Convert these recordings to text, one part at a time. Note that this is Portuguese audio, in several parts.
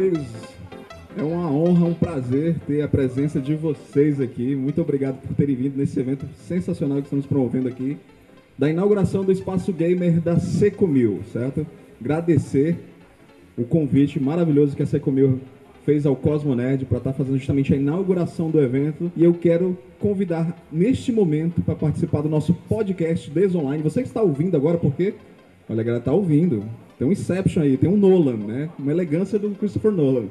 Amigos, é uma honra, um prazer ter a presença de vocês aqui. Muito obrigado por terem vindo nesse evento sensacional que estamos promovendo aqui, da inauguração do Espaço Gamer da Secomil, certo? Agradecer o convite maravilhoso que a Secomil fez ao Cosmo Nerd para estar fazendo justamente a inauguração do evento. E eu quero convidar neste momento para participar do nosso podcast Desonline. Você que está ouvindo agora, porque olha, a galera está ouvindo. Tem um Inception aí, tem um Nolan, né? Uma elegância do Christopher Nolan.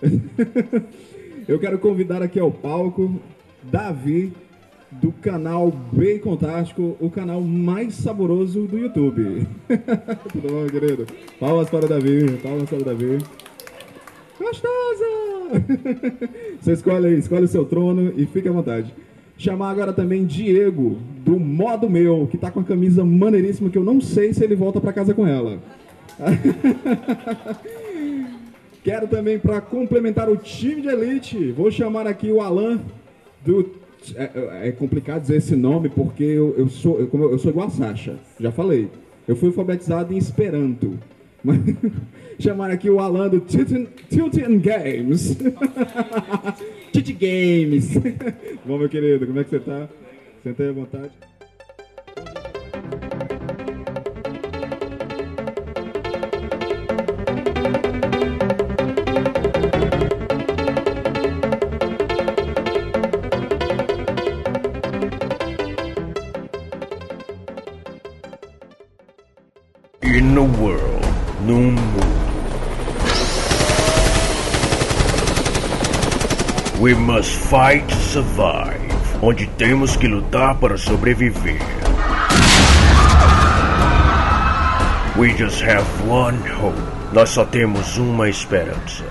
eu quero convidar aqui ao palco Davi do canal Bacon Tático, o canal mais saboroso do YouTube. Tudo bom, querido? Palmas para o Davi, palmas para o Davi. Gostosa! Você escolhe aí, escolhe o seu trono e fique à vontade. Chamar agora também Diego, do Modo Meu, que tá com a camisa maneiríssima que eu não sei se ele volta para casa com ela. Quero também, para complementar o time de elite, vou chamar aqui o Alan do. É, é complicado dizer esse nome porque eu, eu sou, eu, eu sou igual a Sasha, já falei. Eu fui alfabetizado em Esperanto. Mas, chamar aqui o Alan do Tilted Games. Tilted Games. Bom, meu querido, como é que você tá? Senta aí à vontade. Must fight survive. Onde temos que lutar para sobreviver. We just have one hope. Nós só temos uma esperança.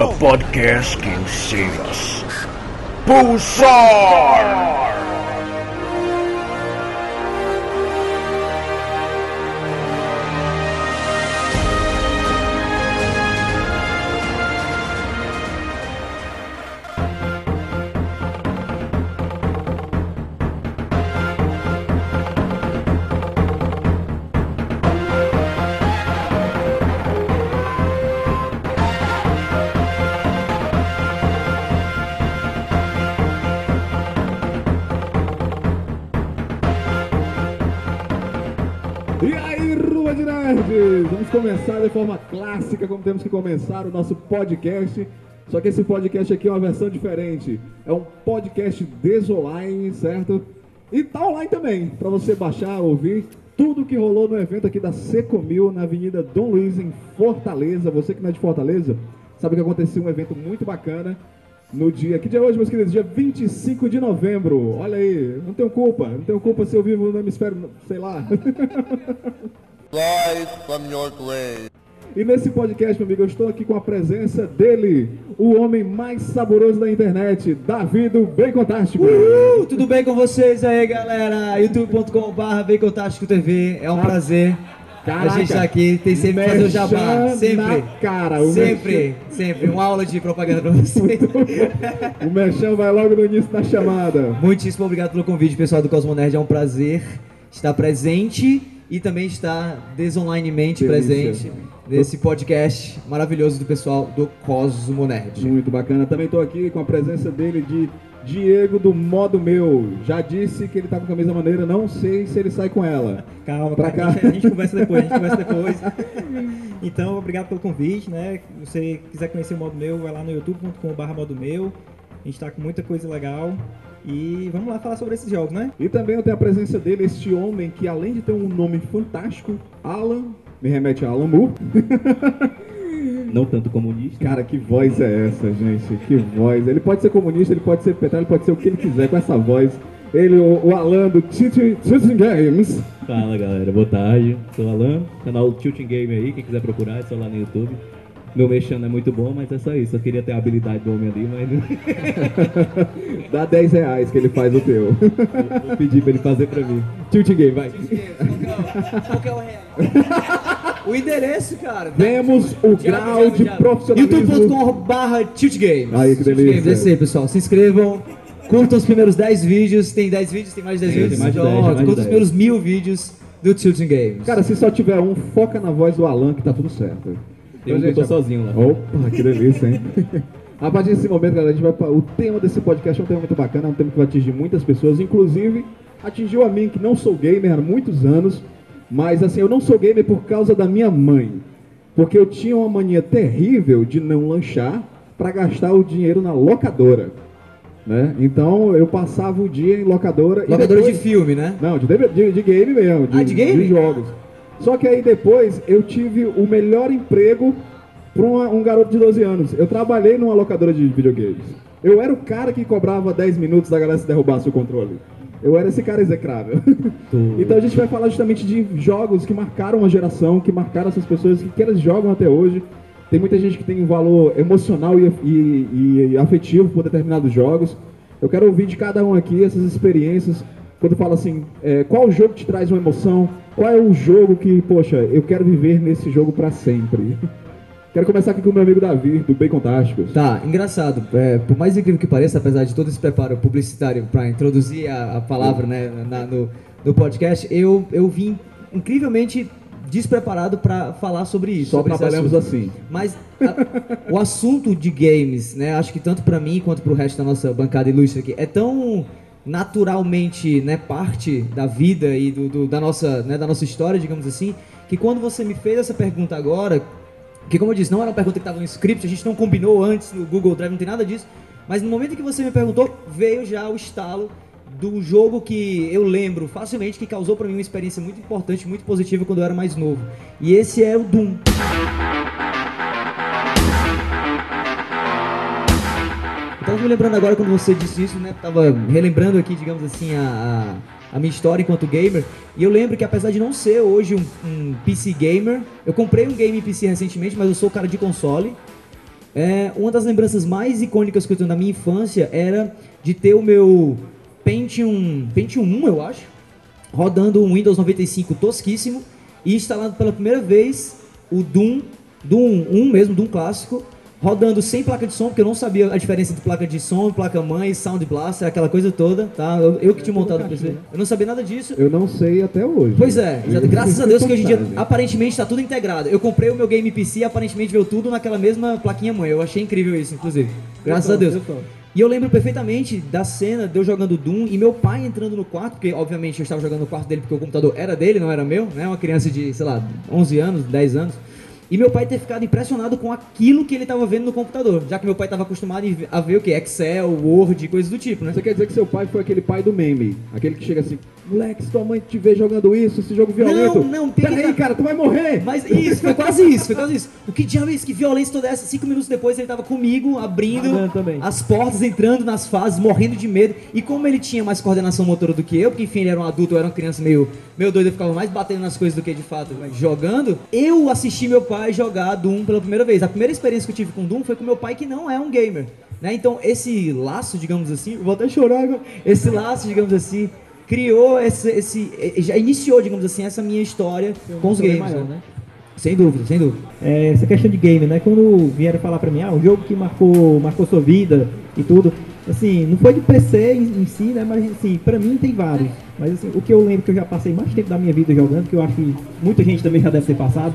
A podcast can save us. Pulsar! Começar de forma clássica, como temos que começar o nosso podcast. Só que esse podcast aqui é uma versão diferente. É um podcast desonline, certo? E tá online também, para você baixar, ouvir tudo que rolou no evento aqui da Secomil, na Avenida Dom Luiz, em Fortaleza. Você que não é de Fortaleza, sabe que aconteceu um evento muito bacana no dia. Que dia é hoje, meus queridos? Dia 25 de novembro. Olha aí, não tenho culpa. Não tenho culpa se eu vivo no hemisfério, sei lá. Live from your grave. E nesse podcast, meu amigo, eu estou aqui com a presença dele, o homem mais saboroso da internet, Davi do Bacon Tástico. Uh, tudo bem com vocês aí, galera? youtube.com.br Bacontástico TV. É um Ah, prazer. caraca. a gente tá aqui, tem sempre que fazer o jabá. Sempre. na cara, o sempre, sempre. Uma aula de propaganda pra vocês. O Merchan vai logo no início da chamada. Muitíssimo obrigado pelo convite, pessoal do Cosmo Nerd. É um prazer estar presente e também estar desonlinemente presente nesse podcast maravilhoso do pessoal do Cosmo Nerd. Muito bacana. Também estou aqui com a presença dele de Diego do Modo Meu. Já disse que ele tá com camisa maneira, não sei se ele sai com ela. Calma, Pra cá. a gente conversa depois, a gente conversa depois. Então, obrigado pelo convite, né? Se você quiser conhecer o Modo Meu, vai lá no youtube.com.br Modo Meu. A gente tá com muita coisa legal. E vamos lá falar sobre esses jogos, né? E também eu tenho a presença dele, este homem que além de ter um nome fantástico, Alan, me remete a Alan Moore. Não tanto comunista. Cara, que voz é essa, gente? Que voz. Ele pode ser comunista, ele pode ser petróleo, ele pode ser o que ele quiser com essa voz. Ele, o, o Alan do Titi Games. Fala galera, boa tarde. Sou o Alan, canal Tilting Game aí, quem quiser procurar é só lá no YouTube. Meu mexendo é muito bom, mas é só isso. Eu queria ter a habilidade do homem ali, mas. Dá 10 reais que ele faz o teu. vou pedir pra ele fazer pra mim. Tilting Game, vai. Qual que é o real? O endereço, cara. Vemos o grau de profissionalismo. youtube.com.br tiltgame Aí, que delícia. Games, é isso aí, pessoal. Se inscrevam, Curtam os primeiros 10 vídeos. Tem 10 vídeos? Tem mais de 10 Tem, vídeos? tem mais de Pronto, 10, mais de curta os 10. primeiros mil vídeos do Tilting Games. Cara, se só tiver um, foca na voz do Alan que tá tudo certo. Eu Então, não tô gente, sozinho lá. Opa, que delícia, hein? A partir desse momento, galera, a gente vai pra... O tema desse podcast é um tema muito bacana, é um tema que vai atingir muitas pessoas, inclusive atingiu a mim, que não sou gamer há muitos anos, mas assim, eu não sou gamer por causa da minha mãe. Porque eu tinha uma mania terrível de não lanchar para gastar o dinheiro na locadora. Né? Então eu passava o dia em locadora. e Locadora depois- de filme, né? não, de, de, de game mesmo. De, Ah, de game? jogos. Só que aí depois eu tive o melhor emprego para um garoto de 12 anos. Eu trabalhei numa locadora de videogames. Eu era o cara que cobrava 10 minutos da galera se derrubasse o controle. Eu era esse cara execrável. então a gente vai falar justamente de jogos que marcaram uma geração, que marcaram essas pessoas que, que elas jogam até hoje. Tem muita gente que tem um valor emocional e, e- e afetivo por determinados jogos. Eu quero ouvir de cada um aqui essas experiências. Quando fala assim, é, qual jogo te traz uma emoção? Qual é o jogo que, poxa, eu quero viver nesse jogo pra sempre? Quero começar aqui com o meu amigo Davi, do Bacon Tásticos. Tá, engraçado. É, por mais incrível que pareça, apesar de todo esse preparo publicitário para introduzir a, a palavra né, na- no, no podcast, eu, eu vim incrivelmente despreparado para falar sobre isso. Só sobre trabalhamos assim. Mas a- o assunto de games, né, acho que tanto para mim quanto para o resto da nossa bancada ilustre aqui, é tão naturalmente né, parte da vida e do, do- da, nossa, né, da nossa história, digamos assim, que quando você me fez essa pergunta agora, que como eu disse, não era uma pergunta que estava no script, a gente não combinou antes no Google Drive, não tem nada disso, mas no momento que você me perguntou, veio já o estalo do jogo que eu lembro facilmente que causou para mim uma experiência muito importante, muito positiva quando eu era mais novo. E esse é o Doom. Então, me lembrando agora quando você disse isso, né? Tava relembrando aqui, digamos assim, a, a, minha história enquanto gamer. E eu lembro que apesar de não ser hoje um, um PC gamer, eu comprei um game PC recentemente, mas eu sou cara de console. É, uma das lembranças mais icônicas que eu tenho da minha infância era de ter o meu Pentium, Pentium 1, eu acho, rodando um Windows 95 tosquíssimo e instalando pela primeira vez o Doom, Doom 1 mesmo, Doom clássico, rodando sem placa de som, porque eu não sabia a diferença entre placa de som, placa mãe, Sound Blaster, aquela coisa toda, tá? Eu, eu que tinha montado o PC. Eu não sabia nada disso. Eu não sei até hoje. Pois é, graças a Deus que hoje em dia aparentemente está tudo integrado. Eu comprei o meu Game PC e aparentemente veio tudo naquela mesma plaquinha mãe. Eu achei incrível isso, inclusive. Graças a Deus. E eu lembro perfeitamente da cena de eu jogando Doom e meu pai entrando no quarto, porque obviamente eu estava jogando no quarto dele porque o computador era dele, não era meu, né? Uma criança de, sei lá, 11 anos, 10 anos. E meu pai ter ficado impressionado com aquilo que ele estava vendo no computador, já que meu pai estava acostumado a ver o que? Excel, Word, coisas do tipo, né? Você quer dizer que seu pai foi aquele pai do meme? Aquele que chega assim, moleque, se tua mãe te vê jogando isso, esse jogo violento. Não, não, pega- Peraí, cara, tu vai morrer! Mas isso, foi quase isso, foi quase isso. O que diabo é isso? Que violência toda essa? Cinco minutos depois ele tava comigo, abrindo as portas, entrando nas fases, morrendo de medo. E como ele tinha mais coordenação motora do que eu, porque enfim, ele era um adulto, eu era uma criança meio, meio doida, eu ficava mais batendo nas coisas do que de fato jogando, eu assisti meu pai jogar Doom pela primeira vez. A primeira experiência que eu tive com Doom foi com meu pai, que não é um gamer. Né? Então, esse laço, digamos assim, vou até chorar agora. Esse laço, digamos assim, criou esse, esse. Já iniciou, digamos assim, essa minha história com os games. maior, né? né? Sem dúvida, sem dúvida. É, essa questão de game, né? Quando vieram falar pra mim, ah, um jogo que marcou, marcou sua vida e tudo, assim, não foi de PC em, em si, né? Mas assim, pra mim tem vários. Mas assim, o que eu lembro que eu já passei mais tempo da minha vida jogando, que eu acho que muita gente também já deve ter passado,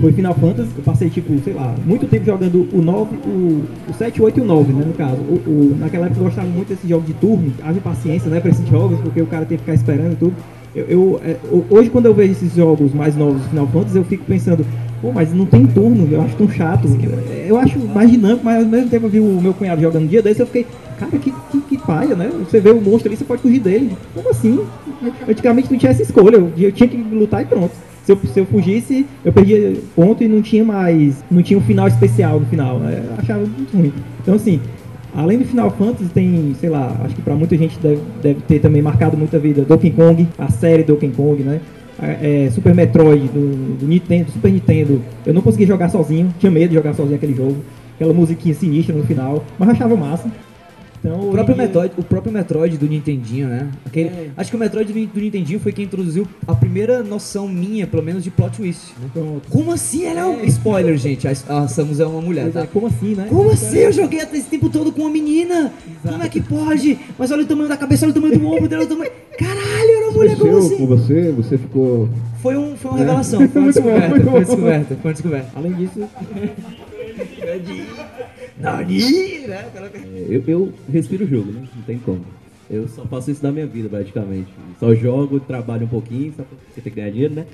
foi Final Fantasy. Eu passei, tipo, sei lá, muito tempo jogando o 9, o, o 7, o 8 e o 9, né? No caso. O, o- naquela época eu gostava muito desse jogo de turno, haja paciência, né? Pra esses jogos, porque o cara tem que ficar esperando e tudo. Eu, eu, é, ho- hoje, quando eu vejo esses jogos mais novos do Final Fantasy, eu fico pensando, pô, mas não tem turno, eu acho tão chato. Eu acho mais dinâmico, mas ao mesmo tempo eu vi o meu cunhado jogando dia desse, eu fiquei, cara, que, que, que paia, né? Você vê o monstro ali, você pode fugir dele. Como assim? Antigamente não tinha essa escolha, eu, eu tinha que lutar e pronto. Se eu, se eu fugisse, eu perdia ponto e não tinha mais. Não tinha um final especial no final. Eu achava muito ruim. Então, assim, além do Final Fantasy, tem, sei lá, acho que pra muita gente deve, deve ter também marcado muita vida. Donkey Kong, a série Donkey Kong, né? É, é, Super Metroid do, do Nintendo, Super Nintendo. Eu não consegui jogar sozinho, tinha medo de jogar sozinho aquele jogo. Aquela musiquinha sinistra no final, mas achava massa. Então, O próprio, dia- Metroid, o próprio Metroid do Nintendinho, né? Aquele- É. Acho que o Metroid do, do Nintendinho foi quem introduziu a primeira noção minha, pelo menos, de plot twist. né? Pronto. Como assim? Ela é um... Spoiler, gente. A, a Samus é uma mulher, Pois tá? é, como assim, né? Como assim? Eu joguei esse tempo todo com uma menina? Como é que pode? Mas olha o tamanho da cabeça, olha o tamanho do ombro dela, olha o tamanho... Caralho, era uma mulher, como Mexeu com assim? você, você ficou. Foi, um, foi uma revelação, foi uma descoberta, foi uma descoberta, foi uma descoberta. Além disso, Nani, né? É, Eu, eu respiro o jogo, né? Não tem como. Eu só faço isso da minha vida, praticamente. Só jogo, trabalho um pouquinho, só porque tem que ganhar dinheiro, né?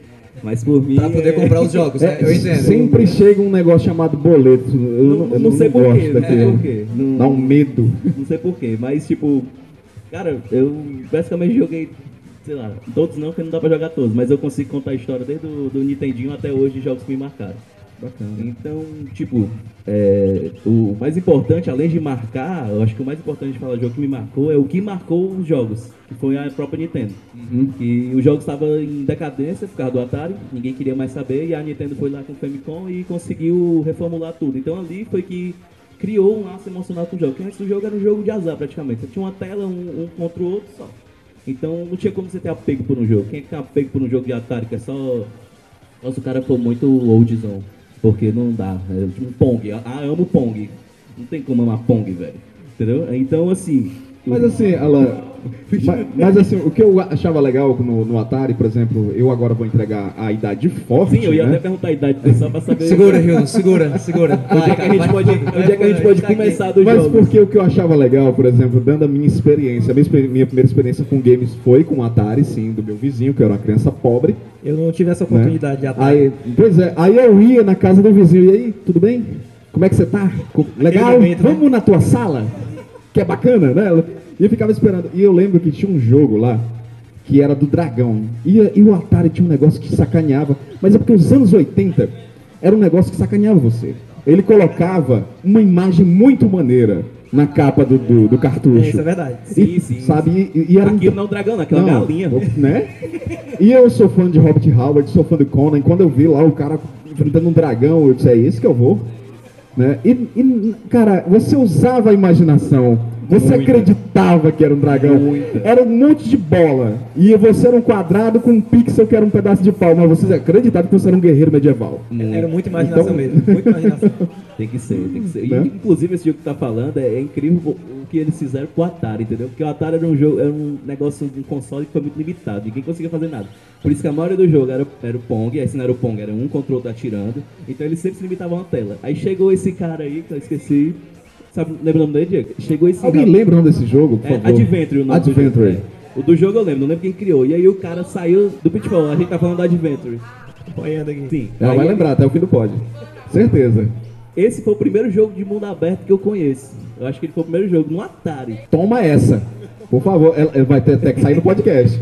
Mas por mim. Pra poder é- comprar os jogos, né? Eu entendo. Sempre chega um negócio chamado boleto. Eu Não, não, eu não sei gosto porquê, não sei daquilo. porquê. Não, Dá um medo. não sei porquê, mas tipo. Cara, eu basicamente joguei. Sei lá, todos não, porque não dá pra jogar todos, mas eu consigo contar a história desde o do Nintendinho até hoje de jogos que me marcaram. Bacana. Então, tipo, é, o mais importante, além de marcar, eu acho que o mais importante de falar de jogo que me marcou é o que marcou os jogos, que foi a própria Nintendo. Que os jogos estavam em decadência por causa do Atari, ninguém queria mais saber, e a Nintendo foi lá com o Famicom e conseguiu reformular tudo. Então ali foi que criou um laço emocional com o jogo, porque antes do jogo era um jogo de azar praticamente. Você tinha uma tela, um, um contra o outro só. Então não tinha como você ter apego por um jogo. Quem é que tem apego por um jogo de Atari que é só se o cara for muito oldzão. Porque não dá. É tipo Pong. Ah, amo Pong. Não tem como amar Pong, velho. Entendeu? Então, assim. Mas assim, Alan, mas, mas assim, o que eu achava legal no, no Atari, por exemplo, eu agora vou entregar a idade forte, Sim, eu ia né? até perguntar a idade pessoal pra saber. Segura, Hilton, segura, segura. Onde é que a gente pode, onde é que a gente pode começar do Mas jogo? porque o que eu achava legal, por exemplo, dando a minha experiência, a minha, minha primeira experiência com games foi com o Atari, sim, do meu vizinho, que era uma criança pobre. eu não tive essa né? oportunidade de atar. Aí, pois é, aí eu ia na casa do vizinho, e aí, tudo bem? Como é que você tá? Legal? momento, né? Vamos na tua sala? Que é bacana, né? E eu ficava esperando. E eu lembro que tinha um jogo lá que era do dragão. E, e o Atari tinha um negócio que sacaneava. Mas é porque os anos 80 era um negócio que sacaneava você. Ele colocava uma imagem muito maneira na capa do, do, do cartucho. É, isso é verdade. Sim, E, sim. Sabe? E, e era um- Aquilo não é um dragão, não, aquilo é uma galinha. né? E eu sou fã de Robert Howard, sou fã do Conan. E quando eu vi lá o cara enfrentando um dragão, eu disse, é isso que eu vou. Né? E, e, cara, você usava a imaginação. Você Muita. acreditava que era um dragão. Era um monte de bola. E você era um quadrado com um pixel que era um pedaço de pau. Mas você acreditava que você era um guerreiro medieval. Era muita imaginação Então- mesmo, muita imaginação. Tem que ser, tem que ser. E, Né? inclusive, esse jogo que tá falando é, é incrível o, que eles fizeram com o Atari, entendeu? Porque o Atari era um jogo, era um negócio, um console que foi muito limitado, ninguém conseguia fazer nada. Por isso que a maioria do jogo era, era o Pong, aí se não era o Pong, era um contra o outro atirando. Então eles sempre se limitavam a tela. Aí chegou esse cara aí, que eu esqueci. Sabe, lembra o nome dele, Diego? Chegou esse Alguém rapaz- lembra o nome desse jogo, por É, favor? Adventure, o nome do Adventure. jogo. É. O do jogo eu lembro, não lembro quem criou. E aí o cara saiu do Pitfall, a gente tá falando do Adventure. Apoiando aqui. Sim. Ela Aí vai lembrar até o fim do pod. Certeza. Esse foi o primeiro jogo de mundo aberto que eu conheço. Eu acho que ele foi o primeiro jogo no Atari. Toma essa. Por favor, ela, ela vai ter até que sair no podcast.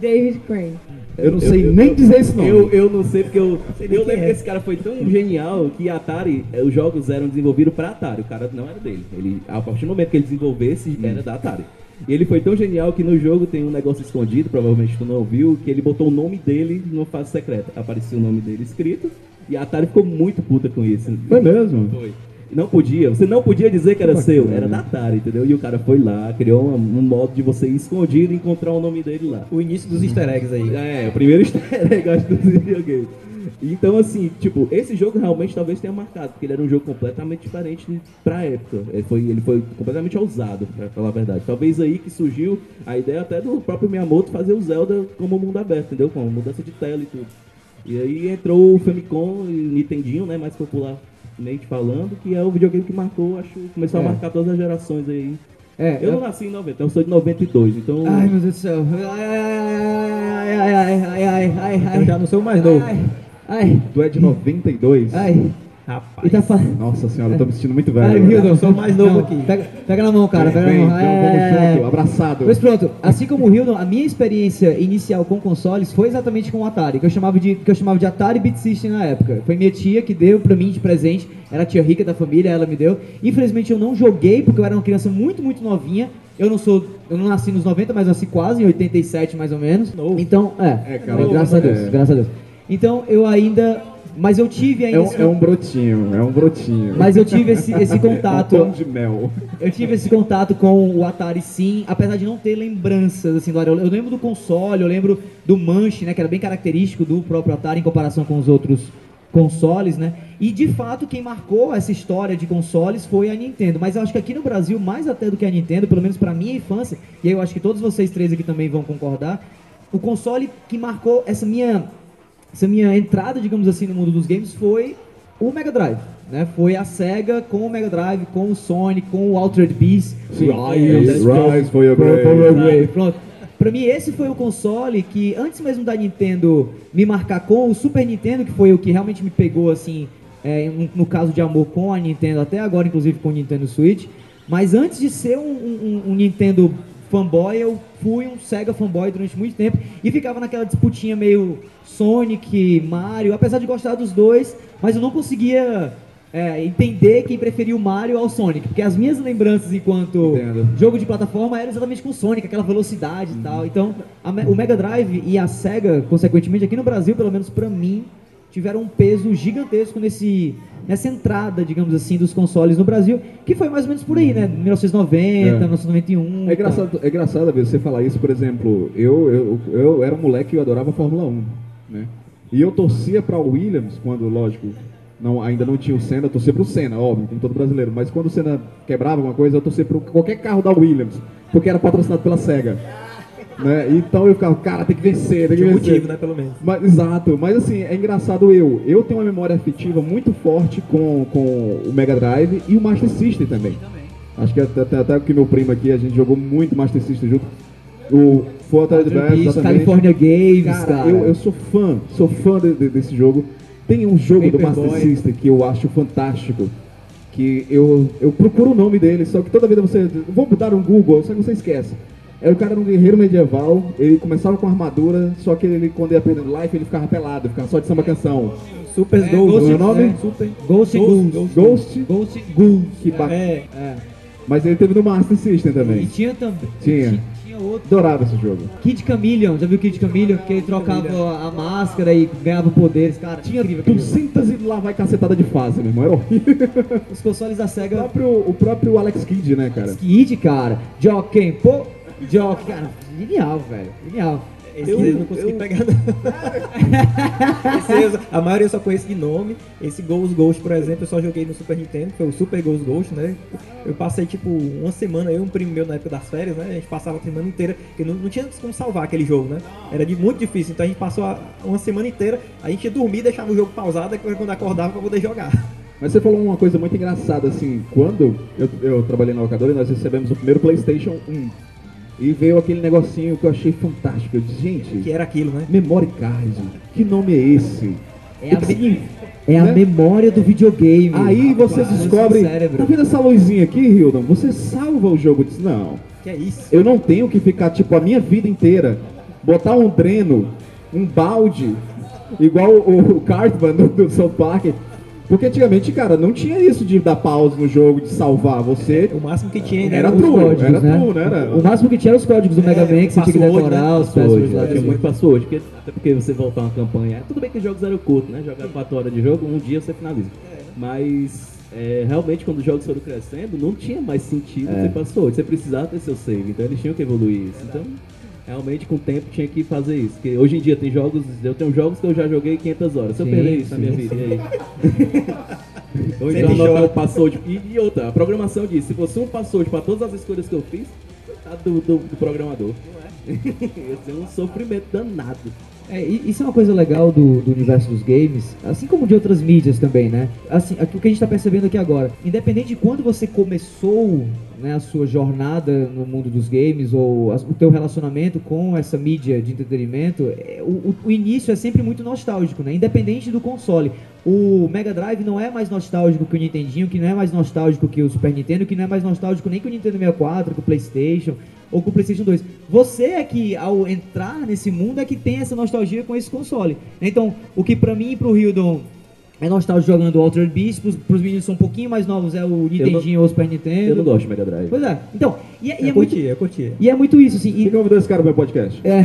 David Crane. Eu não sei nem dizer esse nome. Eu, eu não sei porque eu. nem Eu lembro é. que esse cara foi tão genial que a Atari, eh, os jogos eram desenvolvidos para Atari. O cara não era dele. Ele, a partir do momento que ele desenvolvesse, era da Atari. E ele foi tão genial que no jogo tem um negócio escondido, provavelmente tu não viu, que ele botou o nome dele numa fase secreta. Aparecia o nome dele escrito e a Atari ficou muito puta com isso. Foi mesmo? Foi. Não podia, você não podia dizer que era Que seu, bacana. era da Atari, entendeu? E o cara foi lá, criou um, um modo de você ir escondido e encontrar o nome dele lá. O início dos easter eggs aí. É, o primeiro easter egg, eu acho, dos videogames. Então, assim, tipo, esse jogo realmente talvez tenha marcado, porque ele era um jogo completamente diferente pra época. Ele foi, ele foi completamente ousado, pra falar a verdade. Talvez aí que surgiu a ideia até do próprio Miyamoto fazer o Zelda como mundo aberto, entendeu? Com mudança de tela e tudo. E aí entrou o Famicom e o Nintendinho, né, mais Nate falando, que é o videogame que marcou, acho, começou é. a marcar todas as gerações aí. É, eu, eu, não nasci em 90, eu sou de 92, então. Ai, meu Deus do céu. Ai, ai, ai, ai, ai, ai, ai, ai. Eu já não sou mais novo. Ai, ai. Tu é de 92? Ai. Rapaz. E tá falando. Nossa senhora, eu tô me sentindo muito velho. Ai. Hildon, Eu sou o mais novo Não, aqui. Pega, pega na mão, cara, Vem, pega vem, na mão. Ai, vamos junto, abraçado. Pois pronto, assim como o Hildon, a minha experiência inicial com consoles foi exatamente com o Atari, que eu chamava de, que eu chamava de Atari Beat System na época. Foi minha tia que deu pra mim de presente, era a tia rica da família, ela me deu. Infelizmente eu não joguei porque eu era uma criança muito, muito novinha. Eu não sou, eu não nasci nos 90, mas nasci quase em 87 mais ou menos. Novo. Então, é, É, cara, graças a Deus, é. graças a Deus. Então eu ainda Mas eu tive ainda É um, esse, é um brotinho, é um brotinho. mas eu tive esse, esse um pão contato. de mel. Eu tive esse contato com o Atari sim, apesar de não ter lembranças assim do Atari. Eu lembro do console, eu lembro do manche, né, que era bem característico do próprio Atari em comparação com os outros consoles, né? E de fato quem marcou essa história de consoles foi a Nintendo, mas eu acho que aqui no Brasil, mais até do que a Nintendo, pelo menos pra minha infância, e aí eu acho que todos vocês três aqui também vão concordar, o console que marcou essa minha essa minha entrada, digamos assim, no mundo dos games foi o Mega Drive, né? Foi a Sega com o Mega Drive, com o Sonic, com o Altered Beast. Sim, Rise, Rise for your grave. Pronto. Pra mim, esse foi o console que, antes mesmo da Nintendo me marcar com o Super Nintendo, que foi o que realmente me pegou, assim, é, no, no caso de amor com a Nintendo, até agora, inclusive, com o Nintendo Switch. Mas antes de ser um, um- um Nintendo fanboy, eu fui um Sega fanboy durante muito tempo e ficava naquela disputinha meio Sonic, Mario, apesar de gostar dos dois, mas eu não conseguia é, entender quem preferia o Mario ao Sonic, porque as minhas lembranças enquanto Entendo. jogo de plataforma era exatamente com o Sonic, aquela velocidade e tal. Então, a o Mega Drive e a Sega, consequentemente, aqui no Brasil, pelo menos pra mim, tiveram um peso gigantesco nesse, nessa entrada, digamos assim, dos consoles no Brasil, que foi mais ou menos por aí, né? 1990, É. 1991. É engraçado, é engraçado ver você falar isso, por exemplo, eu, eu, eu era um moleque e eu adorava a Fórmula 1, né? E eu torcia para o Williams, quando, lógico, não, ainda não tinha o Senna, eu torcia pro Senna, óbvio, como todo brasileiro, mas quando o Senna quebrava alguma coisa, eu torcia para qualquer carro da Williams, porque era patrocinado pela SEGA. Né? Então eu ficava, cara, tem que vencer, tem que um vencer. motivo, né, pelo menos. Mas, exato, mas assim, é engraçado eu. Eu tenho uma memória afetiva muito forte com, com o Mega Drive e o Master System também. Acho que até, até, que meu primo aqui, a gente jogou muito Master System junto. O Fortaleza Altered Advance. California Games, Cara, cara. Eu, eu sou fã, sou fã de- de- desse jogo. Tem um jogo do Master Paperboy. System que eu acho fantástico. Que eu, eu procuro o nome dele, só que toda vida você. Vou dar um Google, só que você esquece. Era o cara era um guerreiro medieval, ele começava com armadura, só que ele, quando ia perdendo life, ele ficava pelado, ficava só de samba canção. Super É, Ghost. Como é o nome? é. Super. Ghost, Ghost, Ghost, Ghost. Ghost Ghouls. Que bacana. É, É. Mas ele teve no Master System E também. tinha também. Tinha. Tinha outro. Adorava esse jogo. Kid Chameleon, já viu Kid Chameleon? Que ele trocava a máscara e ganhava poderes, cara. Tinha incrível. 200 e lá vai cacetada de fase, meu irmão. Era horrível. Os consoles da O SEGA. próprio, o próprio Alex Kidd, né, cara? Kid, cara. Jockey, pô. Jockey, cara. Genial, velho. Genial. esse Eu- eu não consegui eu- pegar, não. Eu- a maioria eu só conheço de nome. Esse Ghost Ghost, por exemplo, eu só joguei no Super Nintendo, foi o Super Ghost Ghost, né? Eu passei, tipo, uma semana, eu e um primo meu na época das férias, né? A gente passava a semana inteira, porque não, não tinha como salvar aquele jogo, né? Era de muito difícil, então a gente passou a- uma semana inteira, a gente ia dormir, deixava o jogo pausado, e quando acordava pra poder jogar. Mas você falou uma coisa muito engraçada, assim, quando eu, eu trabalhei na locadora e nós recebemos o primeiro Playstation 1. E veio aquele negocinho que eu achei fantástico. Eu disse, gente, Que era aquilo, né? memory card, que nome é esse? É a, me- é a né? memória do videogame. Aí você Rapaz, descobre, no cérebro. tá vendo essa luzinha aqui, Hildon? Você salva o jogo. Eu disse, não, Que é isso? eu não tenho que ficar, tipo, a minha vida inteira, botar um dreno, um balde, igual o, o Cartman do, do South Park. Porque antigamente, cara, não tinha isso de dar pause no jogo, de salvar. Você O máximo que tinha Era era Os true, códigos, era né? true, né? Era- O máximo que tinha era os códigos do É, Mega Man que você tinha que password, decorar, né? os passwords Password, lá. eu tinha do- muito password, porque, até porque você voltar uma campanha. Tudo bem que os jogos eram curtos, né? Jogar 4 horas de jogo, um dia você finaliza. Mas é, realmente quando os jogos foram crescendo, não tinha mais sentido É. ter password. Você precisava ter seu save, então eles tinham que evoluir isso. Então, realmente com o tempo tinha que fazer isso. Porque hoje em dia tem jogos, eu tenho jogos que eu já joguei 500 horas. Se eu Sim, perder isso na sim, minha vida, e aí? Ou então anotar chora. o password. E, e outra, a programação diz, se fosse um password para todas as escolhas que eu fiz, coitado do, do, do programador. Ia ser um sofrimento danado. É, isso é uma coisa legal do, do universo dos games, assim como de outras mídias também, né? Assim, o que a gente está percebendo aqui agora, independente de quando você começou né, a sua jornada no mundo dos games ou as- o teu relacionamento com essa mídia de entretenimento, é, o- o início é sempre muito nostálgico, né? Independente do console. O Mega Drive não é mais nostálgico que o Nintendinho, que não é mais nostálgico que o Super Nintendo, que não é mais nostálgico nem que o Nintendo 64, que o PlayStation ou com o PlayStation 2. Você é que, ao entrar nesse mundo, é que tem essa nostalgia com esse console. Então, o que pra mim e pro Hildon é nostálgico jogando Altered Beast, pros, pros meninos que são um pouquinho mais novos é o Nintendinho ou o Super Nintendo. Eu não gosto de Mega Drive. Pois é. Então, e, é- e Eu é muito, curti, eu curti. e é muito isso, assim. Quem E, convidou esse cara pro meu podcast? é...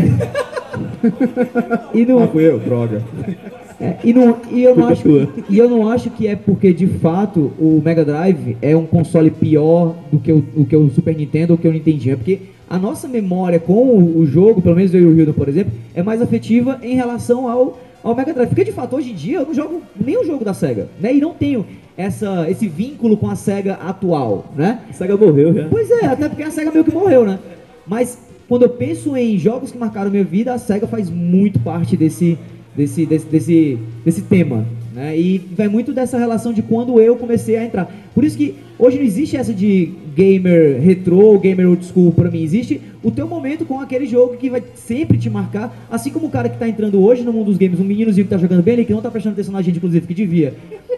e no, Ah, fui eu, droga. É, e, não, e, eu não acho, e eu não acho que é porque, de fato, o Mega Drive é um console pior do que o, que o Super Nintendo ou que o Nintendinho. É porque a nossa memória com o, o jogo, pelo menos eu e o Hildo, por exemplo, é mais afetiva em relação ao, ao Mega Drive. Porque, de fato, hoje em dia eu não jogo nenhum jogo da SEGA. Né? E não tenho essa, esse vínculo com a SEGA atual, né? A SEGA morreu já. Pois é, até porque a SEGA meio que morreu, né? Mas quando eu penso em jogos que marcaram minha vida, a SEGA faz muito parte desse, desse, desse, desse, desse tema. Né? E vai muito dessa relação de quando eu comecei a entrar. Por isso que hoje não existe essa de gamer retrô, gamer old school pra mim. Existe o teu momento com aquele jogo que vai sempre te marcar. Assim como o cara que tá entrando hoje no mundo dos games, um meninozinho que tá jogando bem ali, que não tá prestando atenção na gente, inclusive, que devia.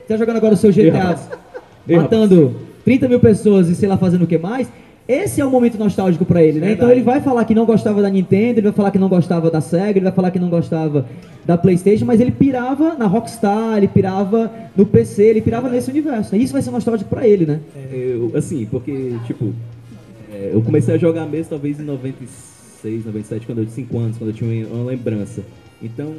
Tá jogando agora o seu GTA, matando 30 mil pessoas e sei lá fazendo o que mais. Esse é o momento nostálgico pra ele, né? Então ele vai falar que não gostava da Nintendo, ele vai falar que não gostava da Sega, ele vai falar que não gostava da PlayStation, mas ele pirava na Rockstar, ele pirava no PC, ele pirava nesse universo. né? Isso vai ser nostálgico pra ele, né? Eu, assim, porque, tipo, é, eu comecei a jogar mesmo talvez em 96, 97, quando eu tinha 5 anos, quando eu tinha uma lembrança. Então,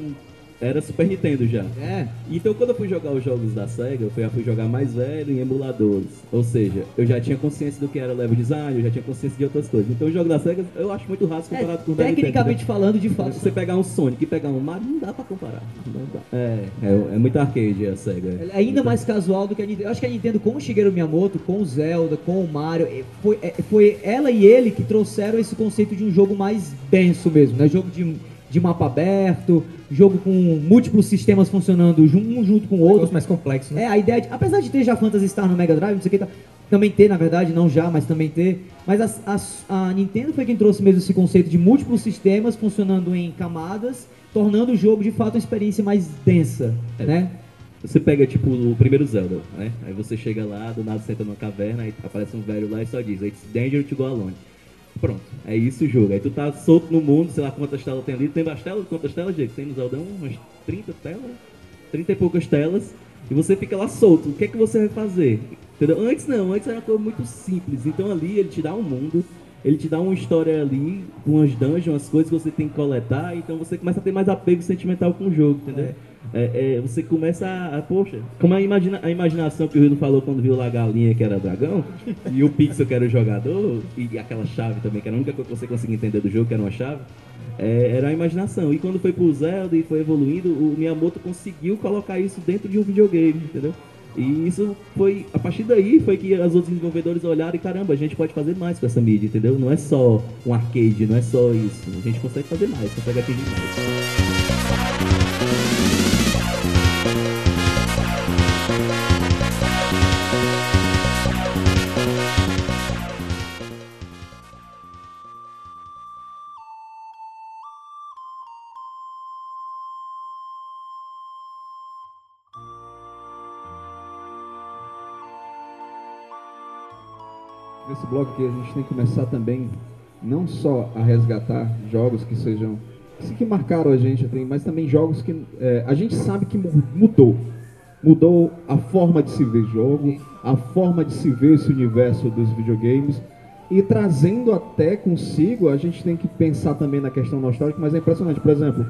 era Super Nintendo já. É. Então, quando eu fui jogar os jogos da SEGA, eu fui- já fui jogar mais velho em emuladores. Ou seja, eu já tinha consciência do que era level design, eu já tinha consciência de outras coisas. Então, o jogo da SEGA eu acho muito raso É, comparado com o da Nintendo. tecnicamente né? falando, de fato. Se você pegar um Sonic e pegar um Mario, não dá pra comparar. Não dá. É, é, é muito arcade a SEGA. É ainda mais casual do que a Nintendo. Eu acho que a Nintendo com o Shigeru Miyamoto, com o Zelda, com o Mario, eh, foi, eh, foi ela e ele que trouxeram esse conceito de um jogo mais denso mesmo, né? Jogo de, de mapa aberto, jogo com múltiplos sistemas funcionando um junto com o outro. Outros mais complexos, né? É, a ideia de, apesar de ter já Phantasy Star no Mega Drive, não sei o que, tá, também ter, na verdade, não já, mas também ter. Mas as- as- a, Nintendo foi quem trouxe mesmo esse conceito de múltiplos sistemas funcionando em camadas, tornando o jogo de fato uma experiência mais densa, É. né? Você pega, tipo, o primeiro Zelda, né? Aí você chega lá, do nada senta numa caverna, aí aparece um velho lá e só diz, It's danger to go alone. Pronto, é isso o jogo. Aí tu tá solto no mundo, sei lá quantas telas tem ali. Tem bastante? Quantas telas, Diego? Tem no Zeldão umas 30 telas? 30 e poucas telas. E você fica lá solto. O que é que você vai fazer? Entendeu? Antes não, antes era uma coisa muito simples. Então ali ele te dá um mundo, ele te dá uma história ali, umas dungeons, umas coisas que você tem que coletar. Então você começa a ter mais apego sentimental com o jogo, entendeu? É, é, você começa a, a- poxa, como a, imagina, a imaginação que o Rio falou quando viu lá a galinha que era dragão, e o Pixel que era o jogador, e aquela chave também, que era a única coisa que você conseguia entender do jogo, que era uma chave, é, era a imaginação. E quando foi pro Zelda e foi evoluindo, o Miyamoto conseguiu colocar isso dentro de um videogame, entendeu? E isso foi, a partir daí foi que os outros desenvolvedores olharam e caramba, a gente pode fazer mais com essa mídia, entendeu? Não é só um arcade, não é só isso. A gente consegue fazer mais, consegue atingir mais. Nesse bloco aqui a gente tem que começar também não só a resgatar jogos que sejam que, que marcaram a gente, mas também jogos que é, a gente sabe que mu- mudou. Mudou a forma de se ver jogo, a forma de se ver esse universo dos videogames. E trazendo até consigo, a gente tem que pensar também na questão nostálgica, mas é impressionante. Por exemplo,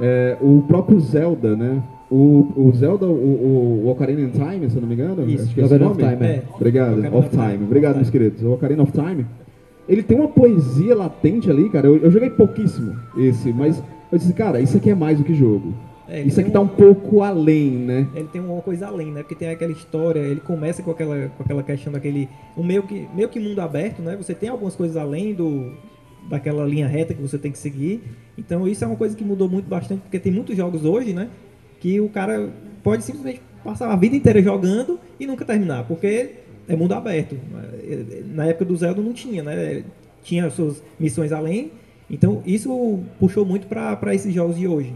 é, o próprio Zelda, né? O, o Zelda, o, o, o Ocarina of Time, se eu não me engano, Isso, acho que é esse of. Time, é. Obrigado, Ocarina of Time. Time. Obrigado, meus queridos. O Ocarina of Time, ele tem uma poesia latente ali, cara. Eu, eu joguei pouquíssimo esse, mas eu disse, cara, isso aqui é mais do que jogo. É, Isso aqui tem tá um pouco além, né? ele tem uma coisa além, né? Porque tem aquela história, ele começa com aquela, com aquela questão daquele. Um meio que, meio que mundo aberto, né? Você tem algumas coisas além do daquela linha reta que você tem que seguir. Então isso é uma coisa que mudou muito bastante, porque tem muitos jogos hoje, né? Que o cara pode simplesmente passar a vida inteira jogando e nunca terminar, porque é mundo aberto. Na época do Zelda não tinha, né? Tinha as suas missões além. Então isso puxou muito para esses jogos de hoje.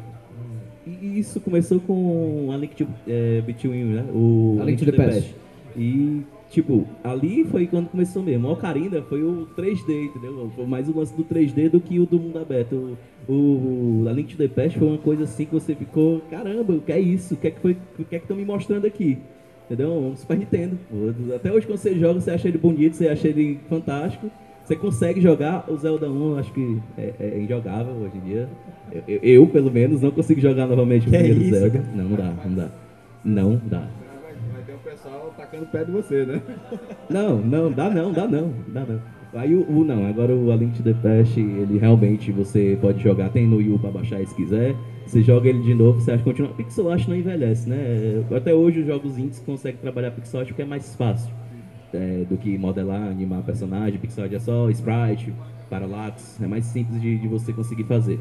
E isso começou com a Link to, é, Between, né? O A Link to the Past. E, tipo, ali foi quando começou mesmo. O Ocarina foi o 3D, entendeu? Foi mais o lance do 3D do que o do mundo aberto. O, o, a Link to the Past foi uma coisa assim que você ficou, caramba, o que é isso? O que é que foi, o que é que estão me mostrando aqui? Entendeu? Um Super Nintendo. Até hoje quando você joga, você acha ele bonito, você acha ele fantástico. Você consegue jogar o Zelda 1, acho que é, é injogável hoje em dia. Eu, eu- eu, pelo menos, não consigo jogar novamente o primeiro isso, Zelda. Não, não dá, não dá. Não dá. De você, né? Não, não, dá não, dá não, dá não. Aí o, o não, agora o A Link the ele realmente você pode jogar, tem no Wii U pra baixar se quiser. Você joga ele de novo, você acha que continua. Pixel art não envelhece, né? Até hoje os jogos indies conseguem trabalhar pixel art porque é mais fácil é, do que modelar, animar personagem. Pixel art é só sprite, parallax, é mais simples de, de você conseguir fazer.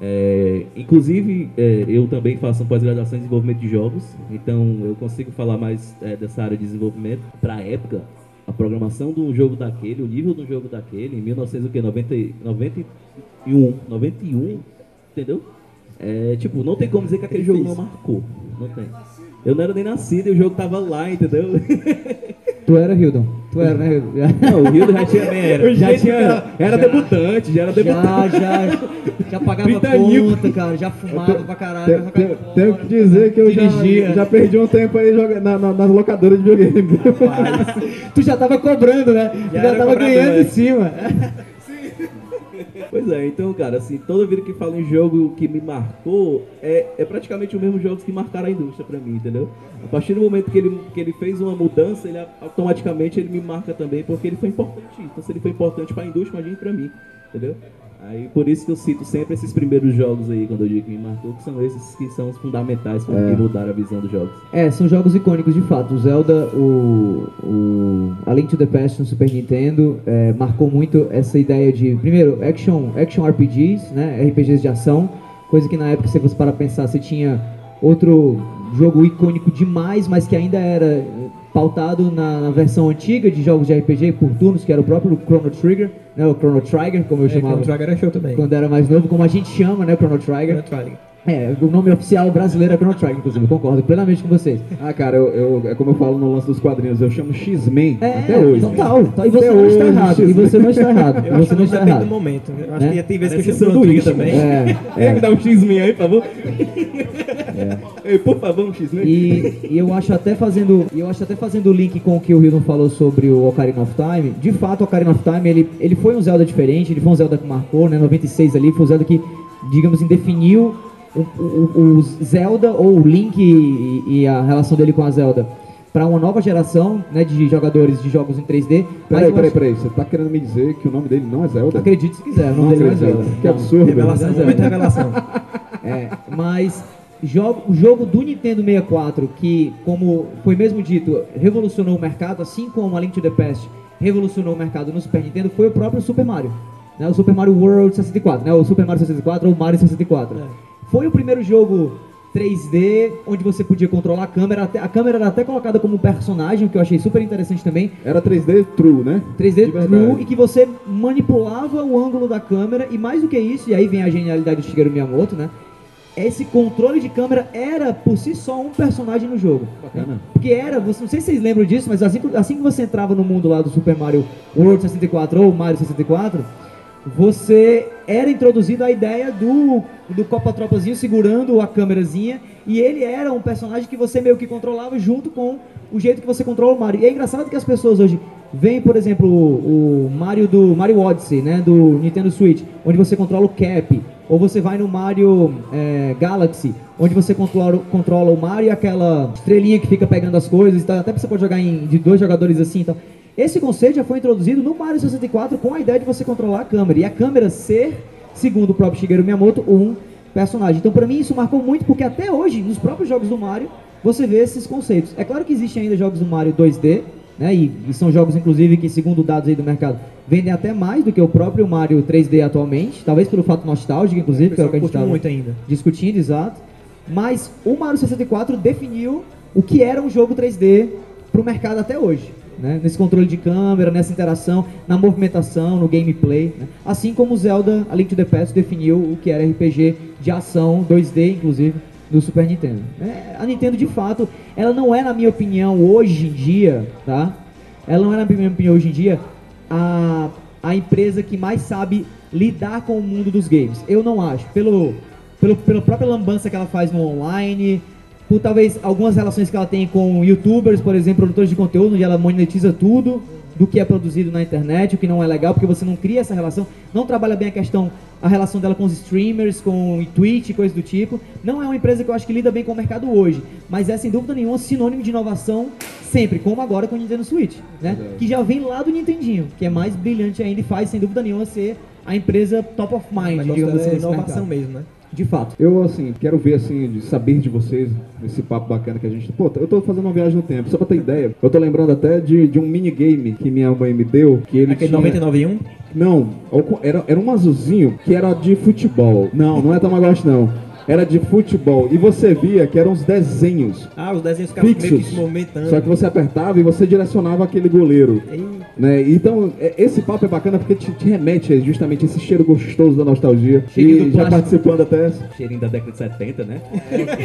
É, inclusive, é, eu também faço uma pós-graduação em desenvolvimento de jogos, então eu consigo falar mais é, dessa área de desenvolvimento. Para a época, a programação de um jogo daquele, o nível um jogo daquele, em 1991, 91, entendeu? É, tipo, não tem como dizer que aquele jogo não marcou. Não tem. Eu não era nem nascido e o jogo tava lá, entendeu? Tu era, Hildon? Tu era, né, Hildon? Não, o Hildo já tinha. era. Já Já tinha. tinha- Era já- debutante, já era debutante. Já, já, já pagava 30 aninho. conta, cara, já fumava pra caralho, Tenho, já tenho- fora, que dizer que eu já, dirigia. já perdi um tempo aí joga, na, na, nas locadoras de videogame. Tu já tava cobrando, né? Tu já, era tava cobrador, ganhando é. em cima. Pois é, então, cara, assim, toda vida que falo em jogo que me marcou, é, é praticamente os mesmos jogos que marcaram a indústria pra mim, entendeu? A partir do momento que ele, que ele fez uma mudança, ele automaticamente ele me marca também, porque ele foi importante. Então, se ele foi importante pra indústria, imagine pra mim, entendeu? Aí, por isso que eu cito sempre esses primeiros jogos aí, quando eu digo que me marcou, que são esses que são os fundamentais pra É. que mudaram a visão dos jogos. É, são jogos icônicos de fato. O Zelda, o, o A Link to the Past no Super Nintendo é, marcou muito essa ideia de, primeiro, action, action RPGs, né, RPGs de ação, coisa que na época, se você para pensar, você tinha outro jogo icônico demais, mas que ainda era pautado na, na versão antiga de jogos de RPG por turnos, que era o próprio Chrono Trigger, né, o Chrono Trigger, como eu É, chamava Chrono Trigger era show também. quando era mais novo, como a gente chama, né, Chrono Trigger. Chrono Trigger. É, o nome oficial brasileiro é Chrono Trigger, inclusive, eu concordo plenamente com vocês. ah, cara, eu, eu- é como eu falo no lance dos quadrinhos, eu chamo X-Men É, até hoje. total. E você Até não está errado. E você não está errado. Eu acho você que não está do errado. momento. Eu acho Né? que tem vezes que eu Parece chamo Trigger também. É, É. Me dá um X-Men aí, por favor. Ei, por favor, um X-Men. E, e eu acho até fazendo, eu acho até fazendo o link com o que o Hildon falou sobre o Ocarina of Time. De fato, o Ocarina of Time ele, ele foi um Zelda diferente, ele foi um Zelda que marcou, né? 96 ali, foi um Zelda que, digamos assim, definiu o, o- o Zelda ou o Link e, e a relação dele com a Zelda para uma nova geração, né, de jogadores de jogos em 3D. Mas Peraí, peraí, acho- peraí, você tá querendo me dizer que o nome dele não é Zelda? Acredite se quiser, o Não nome dele não é. Zelda. Que Não. absurdo. Revelação, Mas é Zelda. revelação. É, mas jogo, o jogo do Nintendo 64, que, como foi mesmo dito, revolucionou o mercado, assim como a Link to the Past revolucionou o mercado no Super Nintendo, foi o próprio Super Mario. Né, o Super Mario World 64, né, o Super Mario 64 ou o Mario 64. Foi o primeiro jogo 3D, onde você podia controlar a câmera. até- A câmera era até colocada como um personagem, o que eu achei super interessante também. Era 3D True, né? 3D De verdade. True e que você manipulava o ângulo da câmera e mais do que isso, e aí vem a genialidade do Shigeru Miyamoto, né? Esse controle de câmera era por si só um personagem no jogo. Bacana. Porque era, você, não sei se vocês lembram disso, mas assim, assim que você entrava no mundo lá do Super Mario World 64 ou Mario 64, você era introduzido à ideia do, do Copa Tropazinho segurando a câmerazinha e ele era um personagem que você meio que controlava junto com o jeito que você controla o Mario. E é engraçado que as pessoas hoje veem, por exemplo, o, o Mario do Mario Odyssey, né, do Nintendo Switch, onde você controla o Cap, ou você vai no Mario é, Galaxy, onde você controla, controla o Mario e aquela estrelinha que fica pegando as coisas, até você pode jogar em, de dois jogadores assim, então esse conceito já foi introduzido no Mario 64 com a ideia de você controlar a câmera. E a câmera ser, segundo o próprio Shigeru Miyamoto, um personagem. Então, pra mim, isso marcou muito, porque até hoje, nos próprios jogos do Mario, você vê esses conceitos. É claro que existem ainda jogos do Mario 2D, né? E, e são jogos, inclusive, que, segundo dados aí do mercado, vendem até mais do que o próprio Mario 3D atualmente. Talvez pelo fato nostálgico, inclusive, que é o que a gente tava muito ainda. discutindo, exato. Mas o Mario 64 definiu o que era um jogo 3D pro mercado até hoje. Né? Nesse controle de câmera, nessa interação, na movimentação, no gameplay. né? Assim como Zelda A Link to the Past definiu o que era RPG de ação, 2D inclusive, do Super Nintendo. É, a Nintendo, de fato, ela não é, na minha opinião, hoje em dia, tá? Ela não é, na minha opinião, hoje em dia, a, a empresa que mais sabe lidar com o mundo dos games. Eu não acho. Pelo, pelo, pela própria lambança que ela faz no online, por talvez algumas relações que ela tem com youtubers, por exemplo, produtores de conteúdo, onde ela monetiza tudo. do que é produzido na internet, o que não é legal, porque você não cria essa relação, não trabalha bem a questão, a relação dela com os streamers, com o Twitch, coisa do tipo. Não é uma empresa que eu acho que lida bem com o mercado hoje, mas é sem dúvida nenhuma sinônimo de inovação sempre, como agora com o Nintendo Switch, né? Que já vem lá do Nintendinho, que é mais brilhante ainda e faz sem dúvida nenhuma ser a empresa top of O mind, digamos assim, é inovação mercado. mesmo, né? De fato. Eu, assim, quero ver, assim, de saber de vocês, esse papo bacana que a gente... Pô, eu tô fazendo uma viagem no tempo, só pra ter ideia. Eu tô lembrando até de, de um minigame que minha mãe me deu, que ele Aquele tinha... 99 em 1? Não, era, era um azulzinho que era de futebol. Não, não é Tamagotchi, não. Era de futebol. E você via que eram os desenhos Ah, os desenhos ficavam meio que fixos. Só que você apertava e você direcionava aquele goleiro. Ei, Né? Então, é- esse papo é bacana porque te, te remete a justamente esse cheiro gostoso da nostalgia. Cheirinho e do já plástico. participando até. Cheirinho da década de 70, né?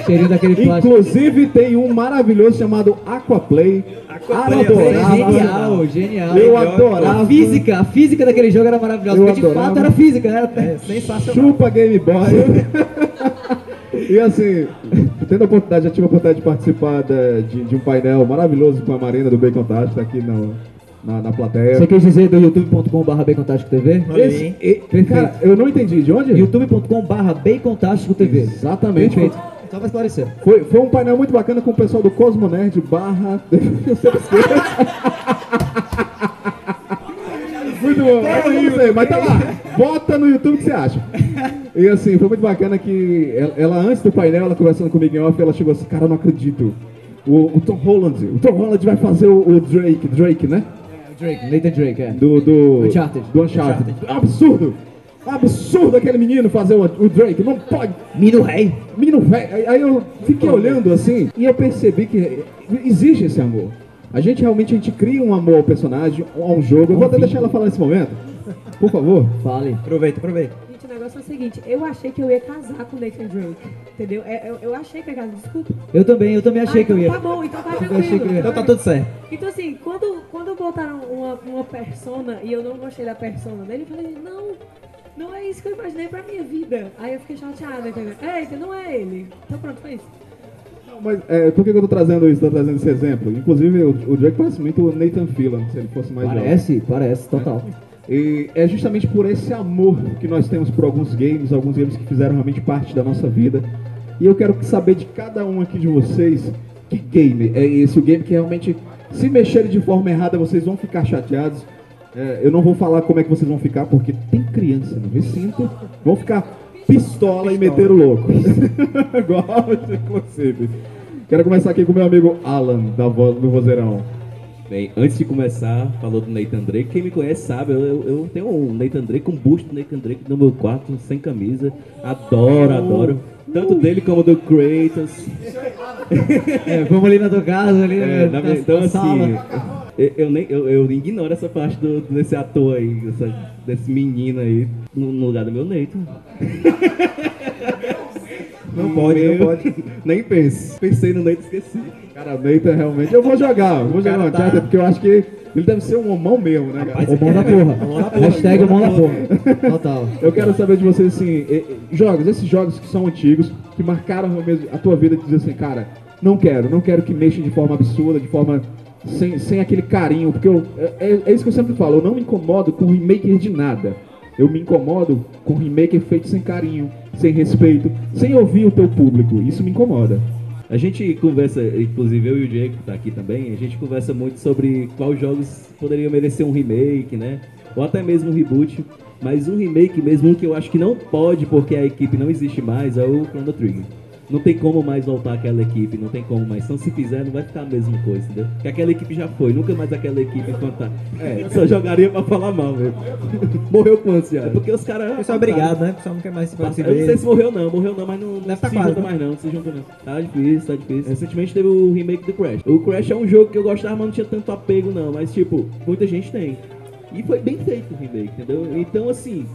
Cheirinho daquele plástico. Inclusive, tem um maravilhoso chamado Aquaplay. Aquaplay, Adorava. Genial, genial. Eu Melhor adorava. A física, a física daquele jogo era maravilhosa, Eu porque de fato era física, né? É sensacional. Chupa Game Boy. e assim, tendo a oportunidade, já tive a oportunidade de participar da- de, de um painel maravilhoso com a Marina do Bacon Task, tá aqui no- na, na plateia. Você quis dizer do youtube.com.br Bacontástico TV? Olha Esse- e- Perfeito. cara, eu não entendi. De onde? youtube.com.br TV. Exatamente. Perfeito. Só pra esclarecer. Foi, foi um painel muito bacana com o pessoal do Cosmo Nerd barra. Esqueço. muito bom. Eu não sei, mas tá lá. Bota no YouTube o que você acha. E assim, foi muito bacana que ela, ela, antes do painel, ela conversando comigo em off, ela chegou assim, cara, eu não acredito. O, o Tom Holland, o Tom Holland vai fazer o, o Drake, Drake, né? Drake, Nathan Drake, é. Do, do Uncharted. Do Uncharted. Absurdo! Absurdo aquele menino fazer o, o Drake, não pode. Mino Rei. Menino aí- aí eu fiquei olhando assim e eu percebi que existe esse amor. A gente realmente a gente cria um amor ao personagem, a um jogo. Eu vou até deixar ela falar nesse momento. Por favor. Fale. Aproveita, aproveita. Negócio é o seguinte, eu achei que eu ia casar com o Nathan Drake, entendeu? É, Eu, eu achei que ia casar, desculpa. Eu também, eu também achei Ah, que eu então ia. Tá bom, então tá Eu achei que eu ia. tranquilo. Então tá tudo certo. Então assim, quando, quando botaram uma, uma persona e eu não gostei da persona dele, eu falei, não, não é isso que eu imaginei pra minha vida. Aí eu fiquei chateada, entendeu? Eita, não é ele. Então pronto, foi isso. Mas é, por que que eu tô trazendo isso, tô trazendo esse exemplo? Inclusive o, o Drake parece muito o Nathan Fillion, se ele fosse mais jovem. Parece, parece, total. E é justamente por esse amor que nós temos por alguns games, alguns games que fizeram realmente parte da nossa vida. E eu quero saber de cada um aqui de vocês que game é esse, o game que realmente, se mexerem de forma errada, vocês vão ficar chateados. É, eu não vou falar como é que vocês vão ficar, porque tem criança no recinto, vão ficar pistola, e meter o louco. Igual, inclusive. Quero começar aqui com meu amigo Alan, da voz do Vozeirão. Bem, antes de começar, falou do Nathan Drake. Quem me conhece sabe, eu, eu, tenho um Nathan Drake, um busto do Nathan Drake no meu quarto, sem camisa. Adoro, adoro. Tanto dele como do Kratos. É, vamos ali na tua casa, ali É, na, na- na- então, na assim, eu, eu nem, eu, eu ignoro essa parte do, desse ator aí, desse menino aí, no, no lugar do meu Nathan. Não pode, não Meu- pode. Nem pense. Pensei no Nathan, esqueci. Cara, Nathan realmente. Eu vou jogar, eu vou jogar um tá- Uncharted porque eu acho que ele deve ser um homão mesmo, né, cara? O mão da porra. Hashtag o mão da porra. Total. Eu quero saber de vocês assim, jogos, esses jogos que são antigos, que marcaram mesmo a tua vida, de dizer assim, cara, não quero, não quero que mexam de forma absurda, de forma sem, sem aquele carinho, porque eu, é, é- é isso que eu sempre falo, eu não me incomodo com remake de nada. Eu me incomodo com remake feito sem carinho, sem respeito, sem ouvir o teu público. Isso me incomoda. A gente conversa, inclusive eu e o Diego que tá aqui também, a gente conversa muito sobre quais jogos poderiam merecer um remake, né? Ou até mesmo um reboot. Mas um remake mesmo, um que eu acho que não pode porque a equipe não existe mais, é o Chrono Trigger. Não tem como mais voltar aquela equipe, não tem como mais. Então se fizer, não vai ficar a mesma coisa, entendeu? Porque aquela equipe já foi, nunca mais aquela equipe enquanto tá. É, só jogaria pra falar mal mesmo. Morreu quantos já? É porque os caras. Pessoal obrigado, né? O pessoal não quer mais se se Eu não sei se morreu não, morreu não, mas não, não tá se quase, junta né? mais não, não se junta não. Tá difícil, tá difícil. Recentemente teve o remake do Crash. O Crash é um jogo que eu gostava, mas não tinha tanto apego não, mas tipo, muita gente tem. E foi bem feito o remake, entendeu? Então assim,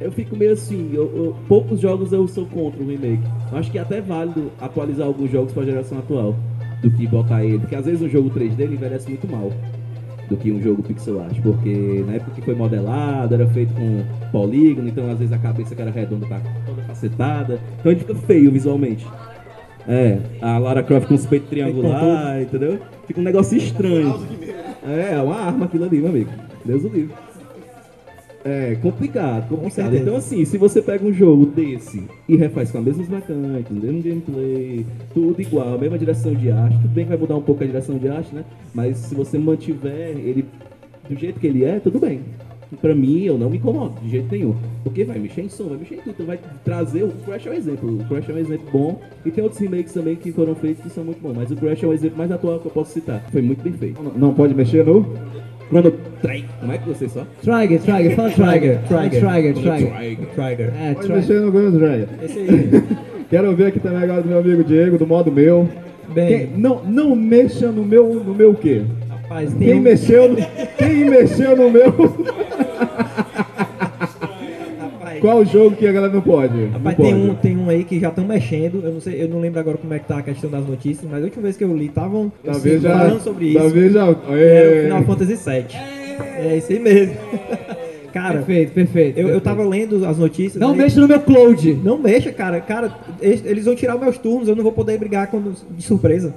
eu fico meio assim, eu- eu- poucos jogos eu sou contra o remake. Eu acho que é até válido atualizar alguns jogos pra geração atual, do que botar ele, porque às vezes um jogo 3D ele envelhece muito mal do que um jogo pixel art, porque na época que foi modelado, era feito com polígono, então às vezes a cabeça que era redonda tá toda facetada, então ele fica feio visualmente. É, a Lara Croft com os peitos triangular, entendeu? Fica um negócio estranho. É, é uma arma aquilo ali, meu amigo. Deus o livre. É complicado, complicado. Então, assim, se você pega um jogo desse e refaz com as mesmas mecânicas, o mesmo gameplay, tudo igual, a mesma direção de arte, tudo bem que vai mudar um pouco a direção de arte, né? Mas se você mantiver ele do jeito que ele é, tudo bem. Pra mim, eu não me incomodo, de jeito nenhum. Porque vai mexer em som, vai mexer em tudo. Então vai trazer. O Crash é um exemplo. O Crash é um exemplo bom. E tem outros remakes também que foram feitos que são muito bons. Mas o Crash é um exemplo mais atual que eu posso citar. Foi muito bem feito. Não pode mexer no. Chrono Trigger. Como é que você só? Trigger, Trigger, fala Trigger. Trigger. Trigger, Trigger. Trigger. É, Pode Trigger. mexer no Guns Dragon. Esse aí. Quero ver aqui também agora do meu amigo Diego, do modo meu. Bem, Quem- não, não mexa no meu, no meu quê? rapaz, tem Quem um, mexeu, quem mexeu no meu? Qual jogo que a galera não pode? Não Rapaz, pode. tem um, tem um aí que já estão mexendo. Eu não sei, eu não lembro agora como é que tá a questão das notícias, mas a última vez que eu li, estavam Talvez já. falando sobre isso. Talvez já. É, Final Fantasy VII. É isso aí mesmo. Cara, Perfeito, perfeito. eu, eu perfeito. tava lendo as notícias. Não né? mexa no meu cloud. Não mexa, cara. Cara, eles, eles vão tirar os meus turnos, eu não vou poder brigar quando, de surpresa.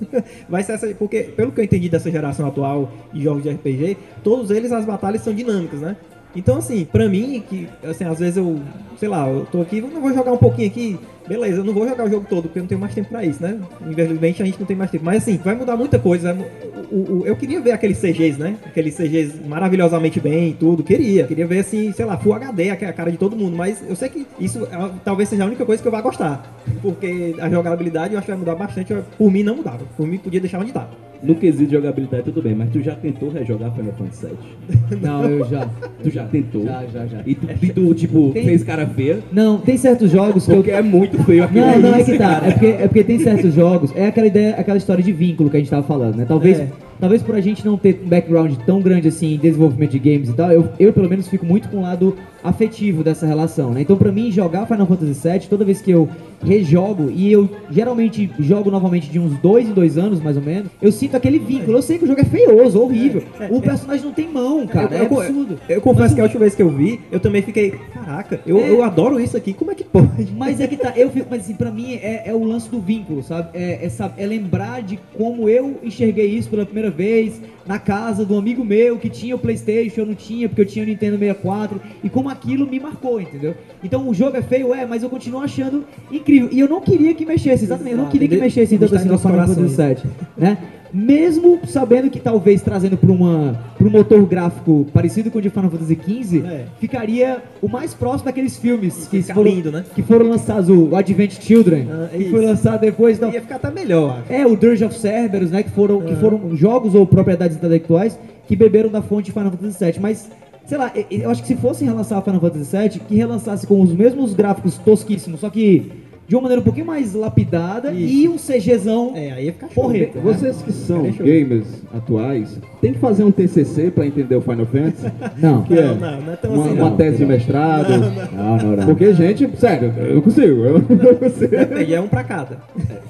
Vai ser essa. Porque, pelo que eu entendi dessa geração atual de jogos de RPG, todos eles as batalhas são dinâmicas, né? Então, assim, pra mim, que, assim, às vezes eu, sei lá, eu tô aqui, não vou jogar um pouquinho aqui, beleza, eu não vou jogar o jogo todo, porque eu não tenho mais tempo pra isso, né? Infelizmente a gente não tem mais tempo. Mas, assim, vai mudar muita coisa. vai mu- o- o- eu queria ver aqueles CGs, né? Aqueles CGs maravilhosamente bem e tudo, queria. Queria ver, assim, sei lá, Full HD, a cara de todo mundo, mas eu sei que isso é, talvez seja a única coisa que eu vá gostar. Porque a jogabilidade eu acho que vai mudar bastante. eu- Por mim, não mudava. Por mim, podia deixar onde tá. No quesito de jogabilidade, tudo bem, mas tu já tentou rejogar Final Fantasy VII? Não, eu já. Tu já tentou? Já, já, já. E tu, e tu, tipo, Tem- fez cara feia? Não, tem certos jogos que eu Porque é muito aquilo. Não, não é que tá. É porque, é porque tem certos jogos. É aquela ideia, aquela história de vínculo que a gente tava falando, né? Talvez, É. talvez por a gente não ter um background tão grande assim em desenvolvimento de games e tal, eu, eu pelo menos fico muito com o lado afetivo dessa relação, né? Então pra mim jogar Final Fantasy VII, toda vez que eu rejogo e eu geralmente jogo novamente de uns dois em dois anos, mais ou menos, eu sinto aquele vínculo. Eu sei que o jogo é feioso, horrível. É, é, o é. personagem não tem mão, cara. eu, é eu- absurdo. Eu confesso Mas que a última vez que eu vi, eu também fiquei, caraca, eu, É. eu adoro isso aqui, como é que pode? Mas é que tá, eu fico, mas assim, pra mim é, é o lance do vínculo, sabe? É, é, é lembrar de como eu enxerguei isso pela primeira vez na casa de um amigo meu que tinha o Playstation, eu não tinha, porque eu tinha o Nintendo 64, e como aquilo me marcou, entendeu? Então o jogo é feio, é, mas eu continuo achando incrível. E eu não queria que mexesse, exatamente, eu não queria que mexesse ele tanto assim em no Final Fantasy VII, né? Mesmo sabendo que talvez trazendo para um motor gráfico parecido com o de Final Fantasy XV, É. ficaria o mais próximo daqueles filmes que foram, lindo, né? que foram lançados, o Advent Children, Ah, que isso. foi lançado depois. Então, Ia ficar até melhor, acho. é, o Dirge of Cerberus, né? Que foram, que Aham. foram jogos ou propriedades intelectuais que beberam da fonte de Final Fantasy VII. Mas, sei lá, eu- acho que se fossem relançar Final Fantasy VII, que relançasse com os mesmos gráficos tosquíssimos, só que de uma maneira um pouquinho mais lapidada Isso. e um CGzão. É, aí ia ficar show. Porreta. né? Vocês que são eu- gamers atuais, tem que fazer um TCC pra entender o Final Fantasy? Não. Que Não, é não, não é tão uma, assim, uma não. tese de mestrado. Não, não, não. Porque, gente, sério, eu não consigo. Eu não consigo. Depende, é um pra cada.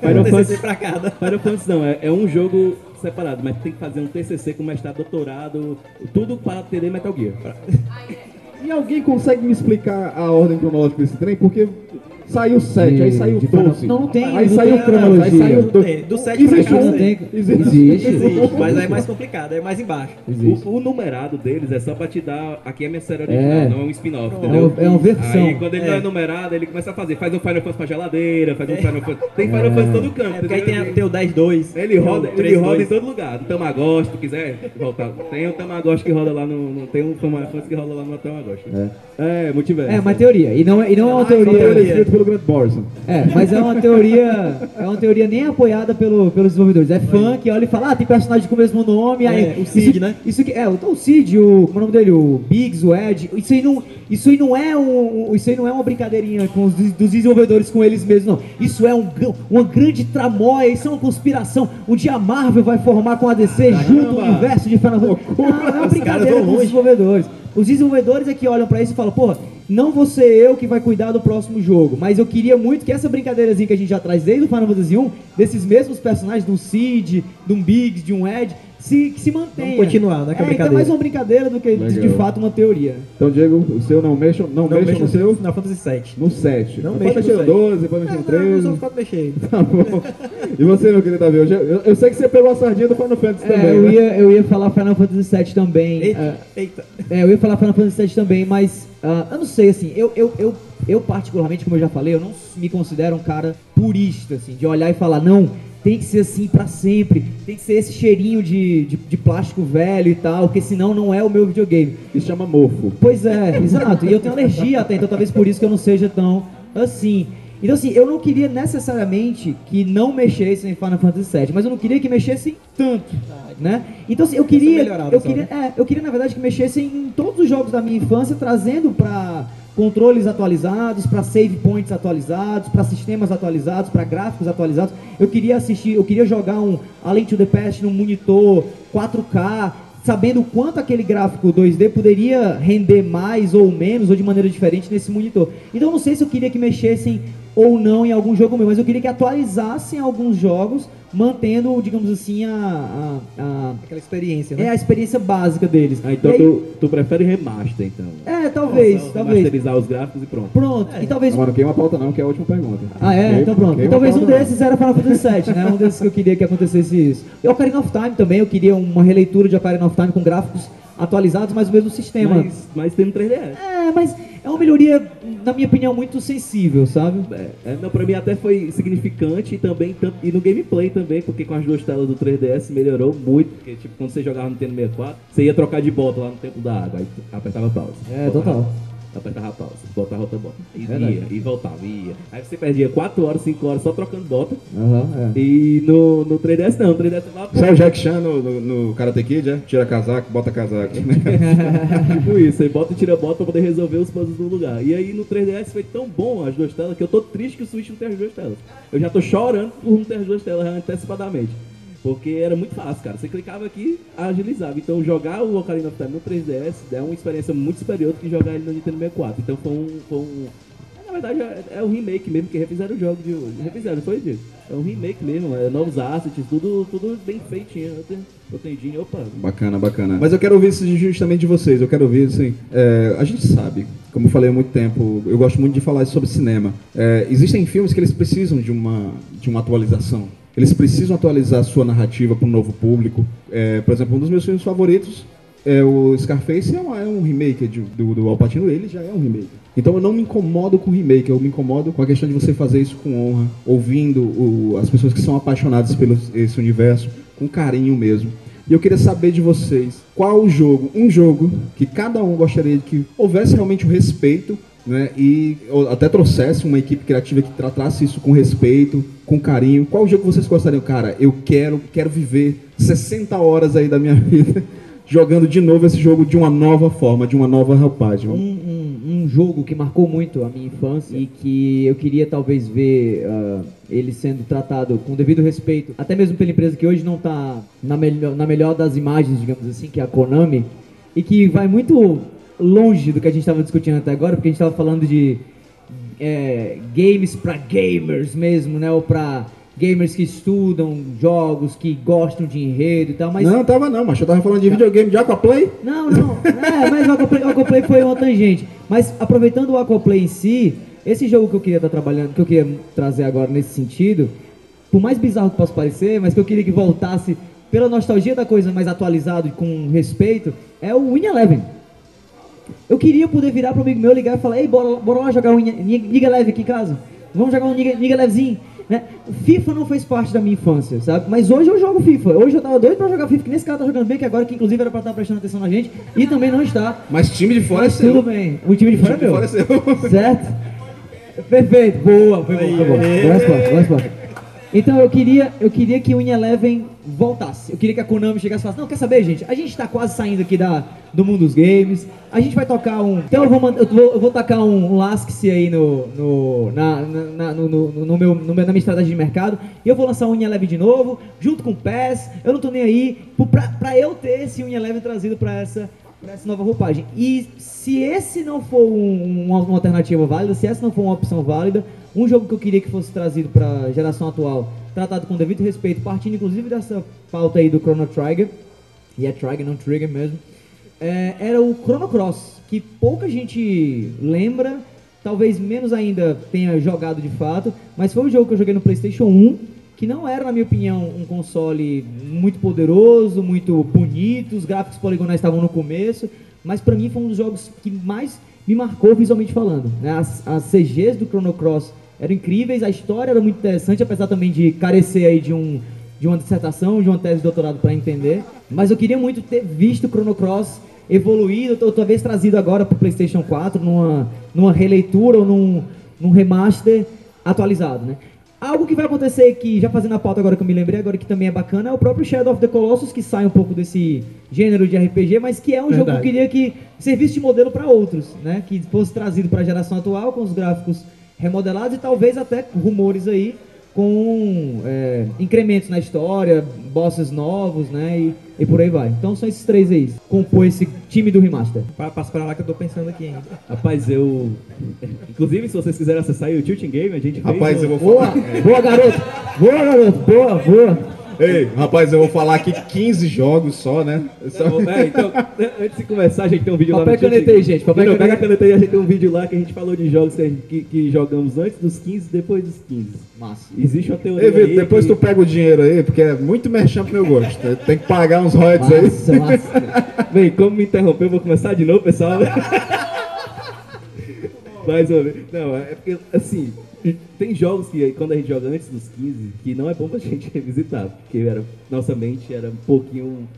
Final um TCC Fantasy- pra cada. Final Fantasy não, é, é um jogo separado, mas tem que fazer um TCC com mestrado, doutorado, tudo para entender Metal Gear. E alguém consegue me explicar a ordem cronológica desse trem? Porque saiu 7, aí saiu de Final- 12. Não, não tem, Aí não saiu tem cronologia. Aí saiu do... Do 7 pra Existe cá um. não tem. Existe. Existe. Existe, mas aí é mais complicado, é mais embaixo. O, o numerado deles é só pra te dar. Aqui é a minha série É. original, não é um spin-off, É, entendeu? uma- é uma versão. Aí quando ele É. não é numerado, ele começa a fazer. Faz um Final Fantasy pra geladeira, faz um Final Fantasy. Tem Final Fantasy em todo canto. É porque aí tem, tem o 10-2. Ele roda, ele roda em 3-2. todo lugar. No Tamagotchi, se tu quiser voltar. Tem o Tamagotchi que roda lá no. no- tem um Final Fantasy que roda lá no Tamagotchi. É, é multiverso. É uma teoria. E não é, e não é uma Ah, Teoria pelo Grant Morrison. É, mas é uma teoria. É uma teoria nem apoiada pelo, pelos desenvolvedores. É fã que olha e fala, ah, tem personagem com o mesmo nome. Aí, É, o Cid, isso, né? Isso que, é, o, o Cid, o. Como é o nome dele? O Biggs, o Ed. Isso aí não, isso aí não é um. Isso aí não é uma brincadeirinha com os dos desenvolvedores com eles mesmos, não. Isso é um, uma grande tramóia, isso é uma conspiração. Um dia a Marvel vai formar com a DC junto o universo de Final Fantasy. Não, não é uma brincadeira com os desenvolvedores. Os desenvolvedores é que olham pra isso e falam, porra, não vou ser eu que vai cuidar do próximo jogo, mas eu queria muito que essa brincadeirazinha que a gente já traz desde o Final Fantasy 1, desses mesmos personagens, de um Cid, de um Biggs, de um Ed, se, que se mantenha. Vamos continuar, né, com a É, então é mais uma brincadeira do que de, de fato uma teoria. Então, Diego, o seu não mexa, não, Não mexa mexa no seu? Final Fantasy VII. No 7. Não mexa no mexer no 7. 12, pode mexer no Não, não, 13. só pode mexer. Tá bom. E você, meu querido Davi? Eu, já- eu- eu sei que você pegou a sardinha do Final Fantasy É, também. eu, né? ia, eu ia falar Final Fantasy VII também. Eita, é, eita. É, eu ia falar Final Fantasy VII também, mas ah, eu não sei, assim, eu, eu, eu, eu particularmente, como eu já falei, eu não me considero um cara purista, assim, de olhar e falar, não, tem que ser assim pra sempre, tem que ser esse cheirinho de, de, de plástico velho e tal, porque senão não é o meu videogame. Isso chama mofo. Pois é, exato, e eu tenho alergia até, então talvez por isso que eu não seja tão assim. Então assim, eu não queria necessariamente que não mexessem em Final Fantasy VII, mas eu não queria que mexessem tanto, né? Então assim, eu queria, eu queria, é, eu queria na verdade que mexessem em todos os jogos da minha infância, trazendo para controles atualizados, para save points atualizados, para sistemas atualizados, para gráficos atualizados. Eu queria assistir, eu queria jogar um Além to the Past num monitor 4K, sabendo quanto aquele gráfico 2D poderia render mais ou menos ou de maneira diferente nesse monitor. Então eu não sei se eu queria que mexessem ou não em algum jogo meu, mas eu queria que atualizassem alguns jogos, mantendo, digamos assim, a, a, a- Aquela experiência, é né? a experiência básica deles. Ah, então aí- tu, tu prefere remaster, então. É, talvez, Só talvez. Remasterizar os gráficos e pronto. Pronto, e talvez não queima a pauta não, que é a última pergunta. Ah, é? Queima- então pronto. E talvez um pauta, não. desses era Final Fantasy VII, né? Um desses que eu queria que acontecesse isso. E Ocarina of Time também, eu queria uma releitura de Ocarina of Time com gráficos atualizados, mas o mesmo sistema. Mas, mas tem no 3DS. É, mas é uma melhoria, na minha opinião, muito sensível, sabe? É, não, pra mim até foi significante e também e no gameplay também, porque com as duas telas do 3DS melhorou muito, porque tipo, quando você jogava no Nintendo 64, você ia trocar de bota lá no tempo da água, aí apertava pausa. É, total. Apertava pausa, botava outra bota. E Verdade. ia, e voltava, ia. Aí você perdia 4 horas, 5 horas só trocando bota. Aham, é. E no, no 3DS não, no 3DS você Você é o Jack Chan no, no, no Karate Kid, é? Tira casaco, bota casaco. tipo isso, aí bota e tira bota pra poder resolver os puzzles no lugar. E aí no 3DS foi tão bom as duas telas que eu tô triste que o Switch não tem as duas telas. Eu já tô chorando por não ter as duas telas antecipadamente. Porque era muito fácil, cara. Você clicava aqui, agilizava. Então jogar o Ocarina of Time no 3DS é uma experiência muito superior do que jogar ele no Nintendo 64. Então foi um. Foi um na verdade é, é um remake mesmo, que refizeram o jogo de hoje. Refizeram, foi Diego? É um remake mesmo, é novos assets, tudo, tudo bem feitinho. Eu tenho, eu tenho dinheiro, opa, Bacana, bacana. Mas eu quero ouvir isso justamente de vocês. Eu quero ouvir, assim, é, a gente sabe, como eu falei há muito tempo, eu gosto muito de falar sobre cinema. É, existem filmes que eles precisam de uma, de uma atualização. Eles precisam atualizar a sua narrativa para um novo público. É, por exemplo, um dos meus filmes favoritos é o Scarface, é, é um remake de- do, do Al Pacino, ele já é um remake. Então eu não me incomodo com remake, eu me incomodo com a questão de você fazer isso com honra, ouvindo o- as pessoas que são apaixonadas pelo esse universo, com carinho mesmo. E eu queria saber de vocês, qual o jogo, um jogo que cada um gostaria que houvesse realmente o respeito, né? E até trouxesse uma equipe criativa que tratasse isso com respeito, com carinho. Qual jogo vocês gostariam? Cara, eu quero, quero viver 60 horas aí da minha vida jogando de novo esse jogo de uma nova forma, de uma nova roupagem. Um, um, um jogo que marcou muito a minha infância e que eu queria talvez ver ah, ele sendo tratado com devido respeito, até mesmo pela empresa que hoje não está na, melhor, na melhor das imagens, digamos assim, que é a Konami, e que vai muito longe do que a gente estava discutindo até agora, porque a gente estava falando de é, games para gamers mesmo, né? Ou para gamers que estudam jogos, que gostam de enredo e tal, mas Não, tava não, mas eu tava falando de videogame de Aquaplay. não, não. É, mas o Aquaplay, o Aquaplay foi uma tangente. Mas aproveitando o Aquaplay em si, esse jogo que eu queria estar trabalhando, que eu queria trazer agora nesse sentido, por mais bizarro que possa parecer, mas que eu queria que voltasse pela nostalgia da coisa mais atualizado e com respeito, é o Win Eleven. Eu queria poder virar pro amigo meu, ligar e falar, ei, bora, bora lá jogar um Niga Leve aqui em casa. Vamos jogar um Niga, Levezinho. Né? FIFA não fez parte da minha infância, sabe? Mas hoje eu jogo FIFA. Hoje eu tava doido pra jogar FIFA, que nesse cara tá jogando bem, que agora que inclusive era pra estar prestando atenção na gente, e também não está. Mas time de fora Mas é seu. tudo bem. O time de fora é time de meu. fora é seu. Certo? Perfeito. Boa, foi bom, foi bom. Boa resposta, boa resposta. Então eu queria, eu queria que o Win Eleven voltasse. Eu queria que a Konami chegasse e falasse, não, quer saber, gente? A gente tá quase saindo aqui da, do mundo dos games. A gente vai tocar um. Então eu vou, eu vou, eu vou tacar um, um Lask aí no, no, na, na- no, no, no meu, no na minha estratégia de mercado. E eu vou lançar o Win Eleven de novo, junto com o PES. Eu não tô nem aí. Pra, pra eu ter esse Win Eleven trazido pra essa, pra essa nova roupagem. E se esse não for um- uma, uma alternativa válida, se essa não for uma opção válida, um jogo que eu queria que fosse trazido para a geração atual, tratado com devido respeito, partindo inclusive dessa pauta aí do Chrono Trigger, e é Trigger, não Trigger mesmo, é, era o Chrono Cross, que pouca gente lembra, talvez menos ainda tenha jogado de fato, mas foi um jogo que eu joguei no PlayStation 1, que não era, na minha opinião, um console muito poderoso, muito bonito, os gráficos poligonais estavam no começo, mas pra mim foi um dos jogos que mais me marcou visualmente falando. né? As, as CGs do Chrono Cross eram incríveis, a história era muito interessante, apesar também de carecer aí de um de uma dissertação, de uma tese de doutorado para entender, mas eu queria muito ter visto o Chrono Cross evoluído, talvez trazido agora para o PlayStation 4 numa, numa releitura ou num, num remaster atualizado, né? Algo que vai acontecer que, já fazendo a pauta agora que eu me lembrei, agora que também é bacana, é o próprio Shadow of the Colossus, que sai um pouco desse gênero de RPG, mas que é um jogo que eu Verdade. queria que servisse de modelo para outros, né? Que fosse trazido para a geração atual, com os gráficos remodelados e talvez até rumores aí com é, incrementos na história, bosses novos, né? E, e por aí vai. Então são esses três aí, compor esse time do remaster. Pa- Passa pra lá que eu tô pensando aqui ainda. Rapaz, eu. Inclusive, se vocês quiserem acessar aí o Tilting Game, a gente fez. Rapaz, eu vou Boa, falar. boa garoto, boa garoto, boa, boa. Ei, rapaz, eu vou falar aqui 15 jogos só, né? Só- Tá é, então, antes de começar, a gente tem um vídeo Papel lá caneta aí, gente, papel e Não, pega a aí, a gente tem um vídeo lá que a gente falou de jogos que, gente- que- que jogamos antes dos 15 e depois dos 15. Massa. Existe uma teoria. Ei, Vitor, aí depois que... tu pega o dinheiro aí, porque é muito merchan pro meu gosto. Tem que pagar uns royalties aí. Massa, massa. Bem, como me interrompeu, eu vou começar de novo, pessoal. Mais uma vez. Não, é porque, assim, tem jogos que quando a gente joga antes dos 15, que não é bom pra gente revisitar, porque era, nossa mente era um pouquinho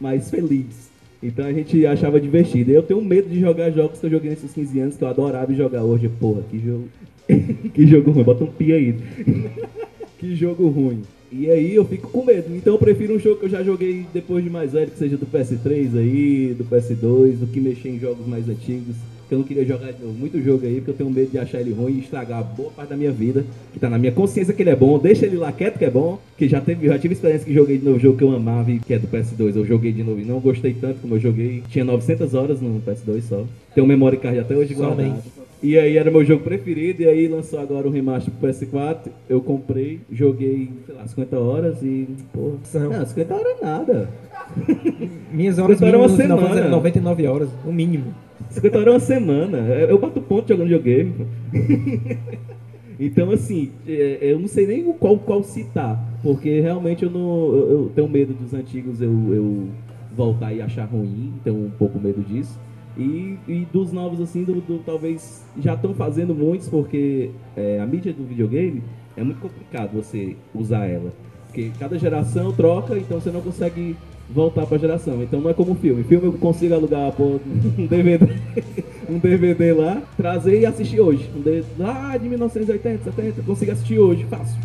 mais feliz. Então a gente achava divertido. Eu tenho medo de jogar jogos que eu joguei nesses 15 anos que eu adorava jogar hoje. Porra, que jogo. que jogo ruim. Bota um pi aí. que jogo ruim. E aí eu fico com medo. Então eu prefiro um jogo que eu já joguei depois de mais velho, que seja do PS3 aí, do PS2, do que mexer em jogos mais antigos. Que eu não queria jogar muito jogo aí, porque eu tenho medo de achar ele ruim e estragar boa parte da minha vida. Que tá na minha consciência que ele é bom. Deixa ele lá quieto que é bom. Que já teve, já tive experiência que joguei de novo jogo que eu amava, e que é do PS2. Eu joguei de novo e não gostei tanto como eu joguei. Tinha 900 horas no PS2 só. Tenho memory card até hoje guardado. E aí era meu jogo preferido, e aí lançou agora o remaster pro PS4, eu comprei, joguei, sei lá, 50 horas e, pô, São. não, 50 horas é nada. Minhas horas Então uma mínimas no final semana. eram 99 horas, no mínimo. 50 horas é uma semana, eu bato ponto jogando videogame. então, assim, é, eu não sei nem qual, qual citar, porque realmente eu não, eu tenho medo dos antigos eu, eu voltar e achar ruim, tenho um pouco medo disso. E, e dos novos, assim, do, do- talvez já estão fazendo muitos, porque é, a mídia do videogame é muito complicado você usar ela. Porque cada geração troca, então você não consegue voltar pra geração. Então não é como filme. Filme eu consigo alugar um DVD, um DVD lá, trazer e assistir hoje. Um DVD lá de 1980, 70, eu consigo assistir hoje, fácil.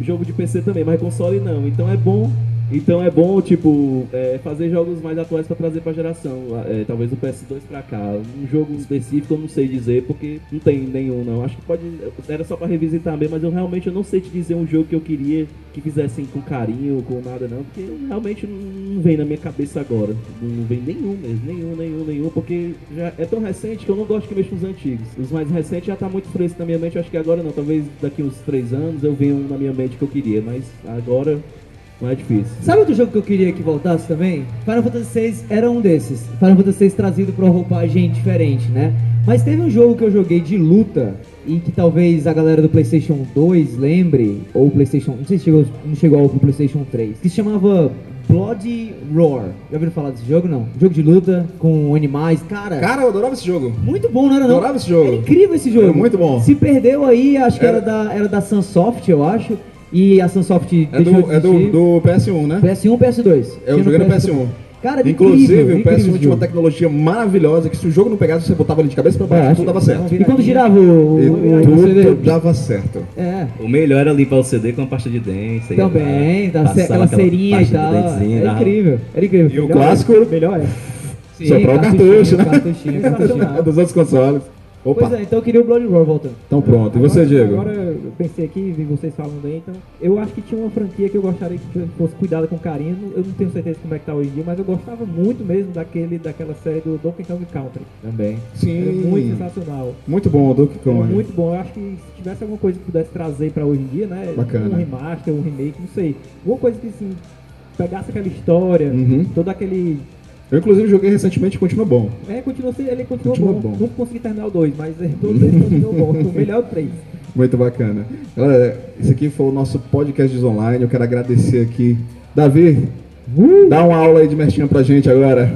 Jogo de PC também, mas console não. Então é bom. Então é bom, tipo, é, fazer jogos mais atuais pra trazer pra geração. É, talvez o PS2 pra cá. Um jogo específico eu não sei dizer, porque não tem nenhum não. Acho que pode. Era só pra revisitar mesmo, mas eu realmente eu não sei te dizer um jogo que eu queria que fizessem com carinho, com nada não, porque realmente não vem na minha cabeça agora. Não vem nenhum mesmo, nenhum, nenhum, nenhum, porque já é tão recente que eu não gosto que mexa com os antigos. Os mais recentes já tá muito fresco na minha mente, acho que agora não. Talvez daqui uns três anos eu venha um na minha mente que eu queria, mas agora não é difícil. Sabe outro jogo que eu queria que voltasse também? Final Fantasy VI era um desses. Final Fantasy VI trazido pra uma roupagem diferente, né? Mas teve um jogo que eu joguei de luta e que talvez a galera do PlayStation 2 lembre, ou PlayStation, não sei se chegou, não chegou ao PlayStation 3, que se chamava Bloody Roar. Já ouviram falar desse jogo? Não. Jogo de luta com animais, cara. Cara, eu adorava esse jogo. Muito bom, não era não? Adorava esse jogo. Era incrível esse jogo. Era muito bom. Se perdeu aí, acho que era, Era- da, era da Sunsoft, eu acho. E a Sunsoft É deixou do, de é do, do PS1, né? PS1 PS2. Eu joguei no PS2. PS1. Cara, era Inclusive, incrível, o incrível PS1 esse tinha uma tecnologia maravilhosa que se o jogo não pegasse, você botava ele de cabeça pra baixo, É, tudo dava certo. E quando girava o, E o, o CD? tudo dava certo. É, O melhor era limpar o CD com a pasta de dente. também, da, passar aquela cerinha e tal. Era dava- incrível, era incrível. E o Melhor clássico- é. Melhor é. Sim, Soprar o cartucho, né? Cartuchinho, cartuchinho. Dos outros consoles. Opa, Pois é, então eu queria o Blood Roar voltando. então pronto. E você, agora, Diego? Agora eu pensei aqui, vi vocês falando aí, então. Eu acho que tinha uma franquia que eu gostaria que fosse cuidada com carinho. Eu não tenho certeza como é que tá hoje em dia, mas eu gostava muito mesmo daquele, daquela série do Donkey Kong Country. Também. Era muito Sim. sensacional. Muito bom o Donkey É Kong. muito bom. Eu acho que se tivesse alguma coisa que pudesse trazer pra hoje em dia, né? Bacana. Um remaster, um remake, não sei. Alguma coisa que assim pegasse aquela história, Uhum. todo aquele. Eu, inclusive, joguei recentemente e continua bom. É, continua, se- ele continua Continua bom. bom. Não consegui terminar o 2, mas é, todos eles continuam bom. O melhor é o 3. Muito bacana. Galera, esse aqui foi o nosso podcast online. Eu quero agradecer aqui. Davi, dá uma aula aí de merchan pra gente agora.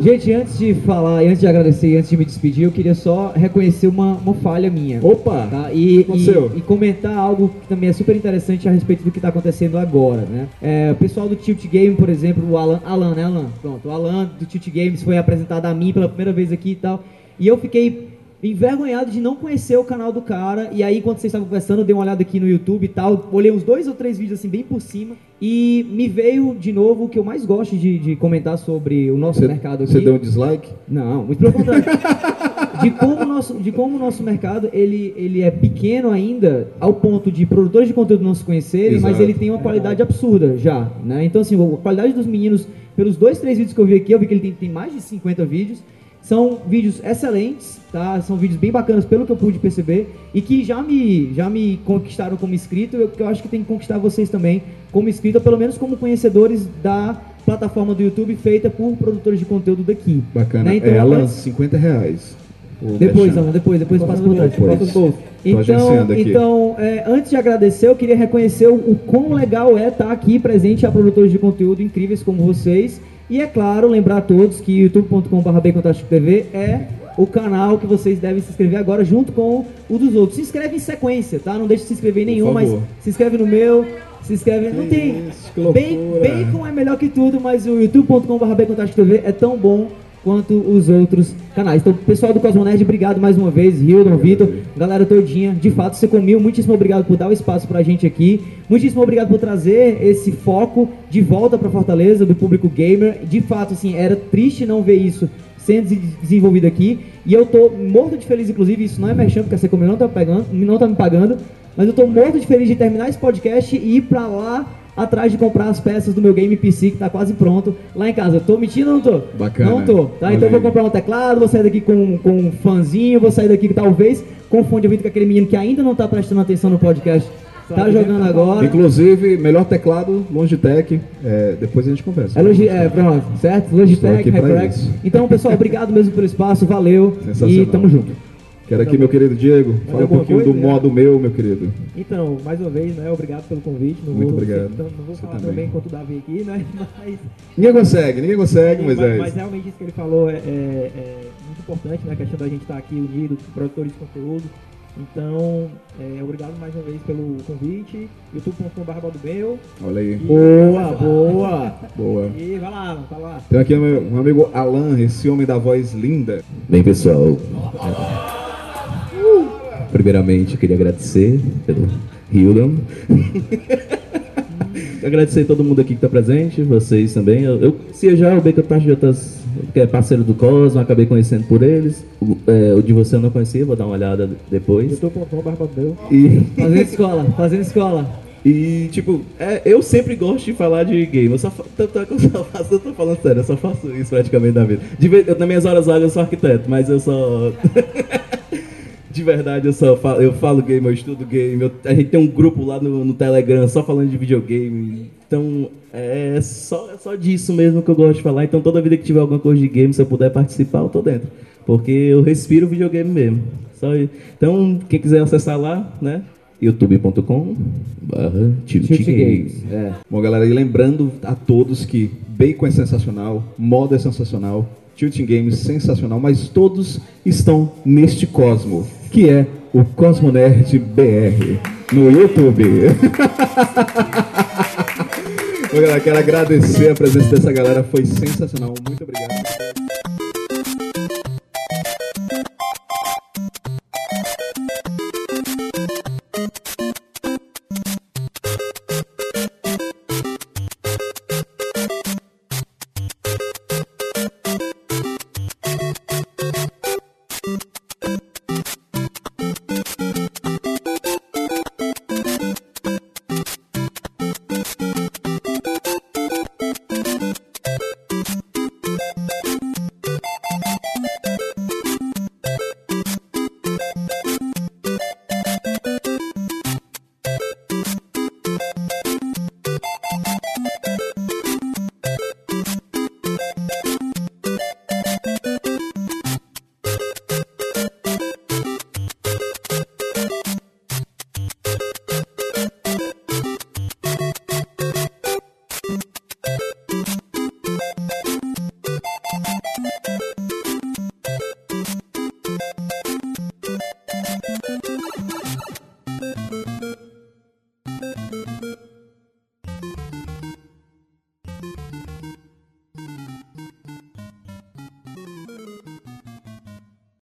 Gente, antes de falar, antes de agradecer e antes de me despedir, eu queria só reconhecer uma, uma falha minha. Opa! Tá? E, e, e comentar algo que também é super interessante a respeito do que está acontecendo agora, né? É, o pessoal do Tilt Game, por exemplo, o Alan, Alan, né, Alan? Pronto, o Alan do Tilt Games foi apresentado a mim pela primeira vez aqui e tal. E eu fiquei envergonhado de não conhecer o canal do cara. E aí, quando vocês estavam conversando, eu dei uma olhada aqui no YouTube e tal. Olhei uns dois ou três vídeos assim, bem por cima. E me veio de novo o que eu mais gosto de, de comentar sobre o nosso Você, mercado aqui. você deu um dislike? Não, muito pelo contrário. de como o nosso, de como o nosso mercado ele, ele é pequeno ainda, ao ponto de produtores de conteúdo não se conhecerem, mas Exato. ele tem uma qualidade absurda já, né? Então assim, a qualidade dos meninos, pelos dois, três vídeos que eu vi aqui, eu vi que ele tem, tem mais de 50 vídeos. São vídeos excelentes, tá? São vídeos bem bacanas pelo que eu pude perceber e que já me, já me conquistaram como inscrito. Eu, que eu acho que tem que conquistar vocês também como inscrito, ou pelo menos como conhecedores da plataforma do YouTube feita por produtores de conteúdo daqui. Bacana. Né? Então, é, Alan, antes- 50 reais. Depois. Alan, depois, depois passa por trás. Então, então é, antes de agradecer, eu queria reconhecer o, o quão legal é estar aqui presente a produtores de conteúdo incríveis como vocês. E é claro, lembrar a todos que youtube.com.br é o canal que vocês devem se inscrever agora junto com o dos outros. Se inscreve em sequência, tá? Não deixe de se inscrever em nenhum, mas se inscreve no meu, se inscreve. Não Que tem. isso, bacon é melhor que tudo, mas o youtube.com.br é tão bom quanto os outros canais. Então, pessoal do Cosmonerd, obrigado mais uma vez, Hildon, Vitor, galera todinha. De fato, você comiu. Muitíssimo obrigado por dar o espaço pra gente aqui. Muitíssimo obrigado por trazer esse foco de volta pra Fortaleza do público gamer. De fato, assim, era triste não ver isso sendo des- desenvolvido aqui. E eu tô morto de feliz, inclusive, isso não é merchan, porque a Secomil não tá, pegando, não tá me pagando. Mas eu tô morto de feliz de terminar esse podcast e ir pra lá atrás de comprar as peças do meu game PC que tá quase pronto lá em casa. Tô mentindo ou não tô? Bacana. Não tô, tá? Então eu vou comprar um teclado, vou sair daqui com, com um fanzinho, vou sair daqui talvez com fone de ouvido com aquele menino que ainda não tá prestando atenção no podcast. Tá jogando agora. Inclusive, melhor teclado, Logitech. É, depois a gente conversa. É, Logi é, pronto, certo? Logitech, HyperX. Então, pessoal, obrigado mesmo pelo espaço, valeu. Sensacional. E tamo junto. Quero aqui, meu querido Diego, fala um pouquinho do coisa? modo meu, meu querido. Então, mais uma vez, né? Obrigado pelo convite. Não Muito vou, obrigado. Não, não vou Você falar tão também. bem quanto o Davi aqui, né? Mas, Ninguém consegue, ninguém consegue, mas, Moisés. mas realmente isso que ele falou é, é- é muito importante, né? A questão da gente estar aqui unido, produtores de conteúdo. Então, é, obrigado mais uma vez pelo convite. youtube.com.br do meu. Olha aí. Boa, boa. Boa. E vai lá, vai lá. Tem aqui meu, um amigo Alan, esse homem da voz linda. Bem, pessoal. Primeiramente, eu queria agradecer pelo Hildon. agradecer todo mundo aqui que está presente, vocês também. Eu, eu conhecia já o Parte de outras, que é parceiro do Cosmo, acabei conhecendo por eles. O, é, o de você eu não conhecia, vou dar uma olhada depois. youtube.com.br do meu. E, Fazendo escola, fazendo escola. e tipo, é, eu sempre gosto de falar de game. Eu só, fa- tanto é que eu só faço, eu tô falando sério, eu só faço isso praticamente na vida. De vez, eu, nas minhas horas vagas eu sou arquiteto, mas eu só. De verdade, eu só falo, eu falo game, eu estudo game. eu- a gente tem um grupo lá no, no Telegram só falando de videogame. Então, é só, é só disso mesmo que eu gosto de falar. Então, toda vida que tiver alguma coisa de game, se eu puder participar, eu tô dentro. Porque eu respiro videogame mesmo. Só, então, quem quiser acessar lá, né? youtube.com barra Games. É. Bom, galera, e lembrando a todos que Bacon é sensacional, Moda é sensacional, Tilting Games sensacional, mas todos estão neste cosmo, que é o Cosmo Nerd BR, no YouTube. Galera, quero agradecer a presença dessa galera, foi sensacional, muito obrigado.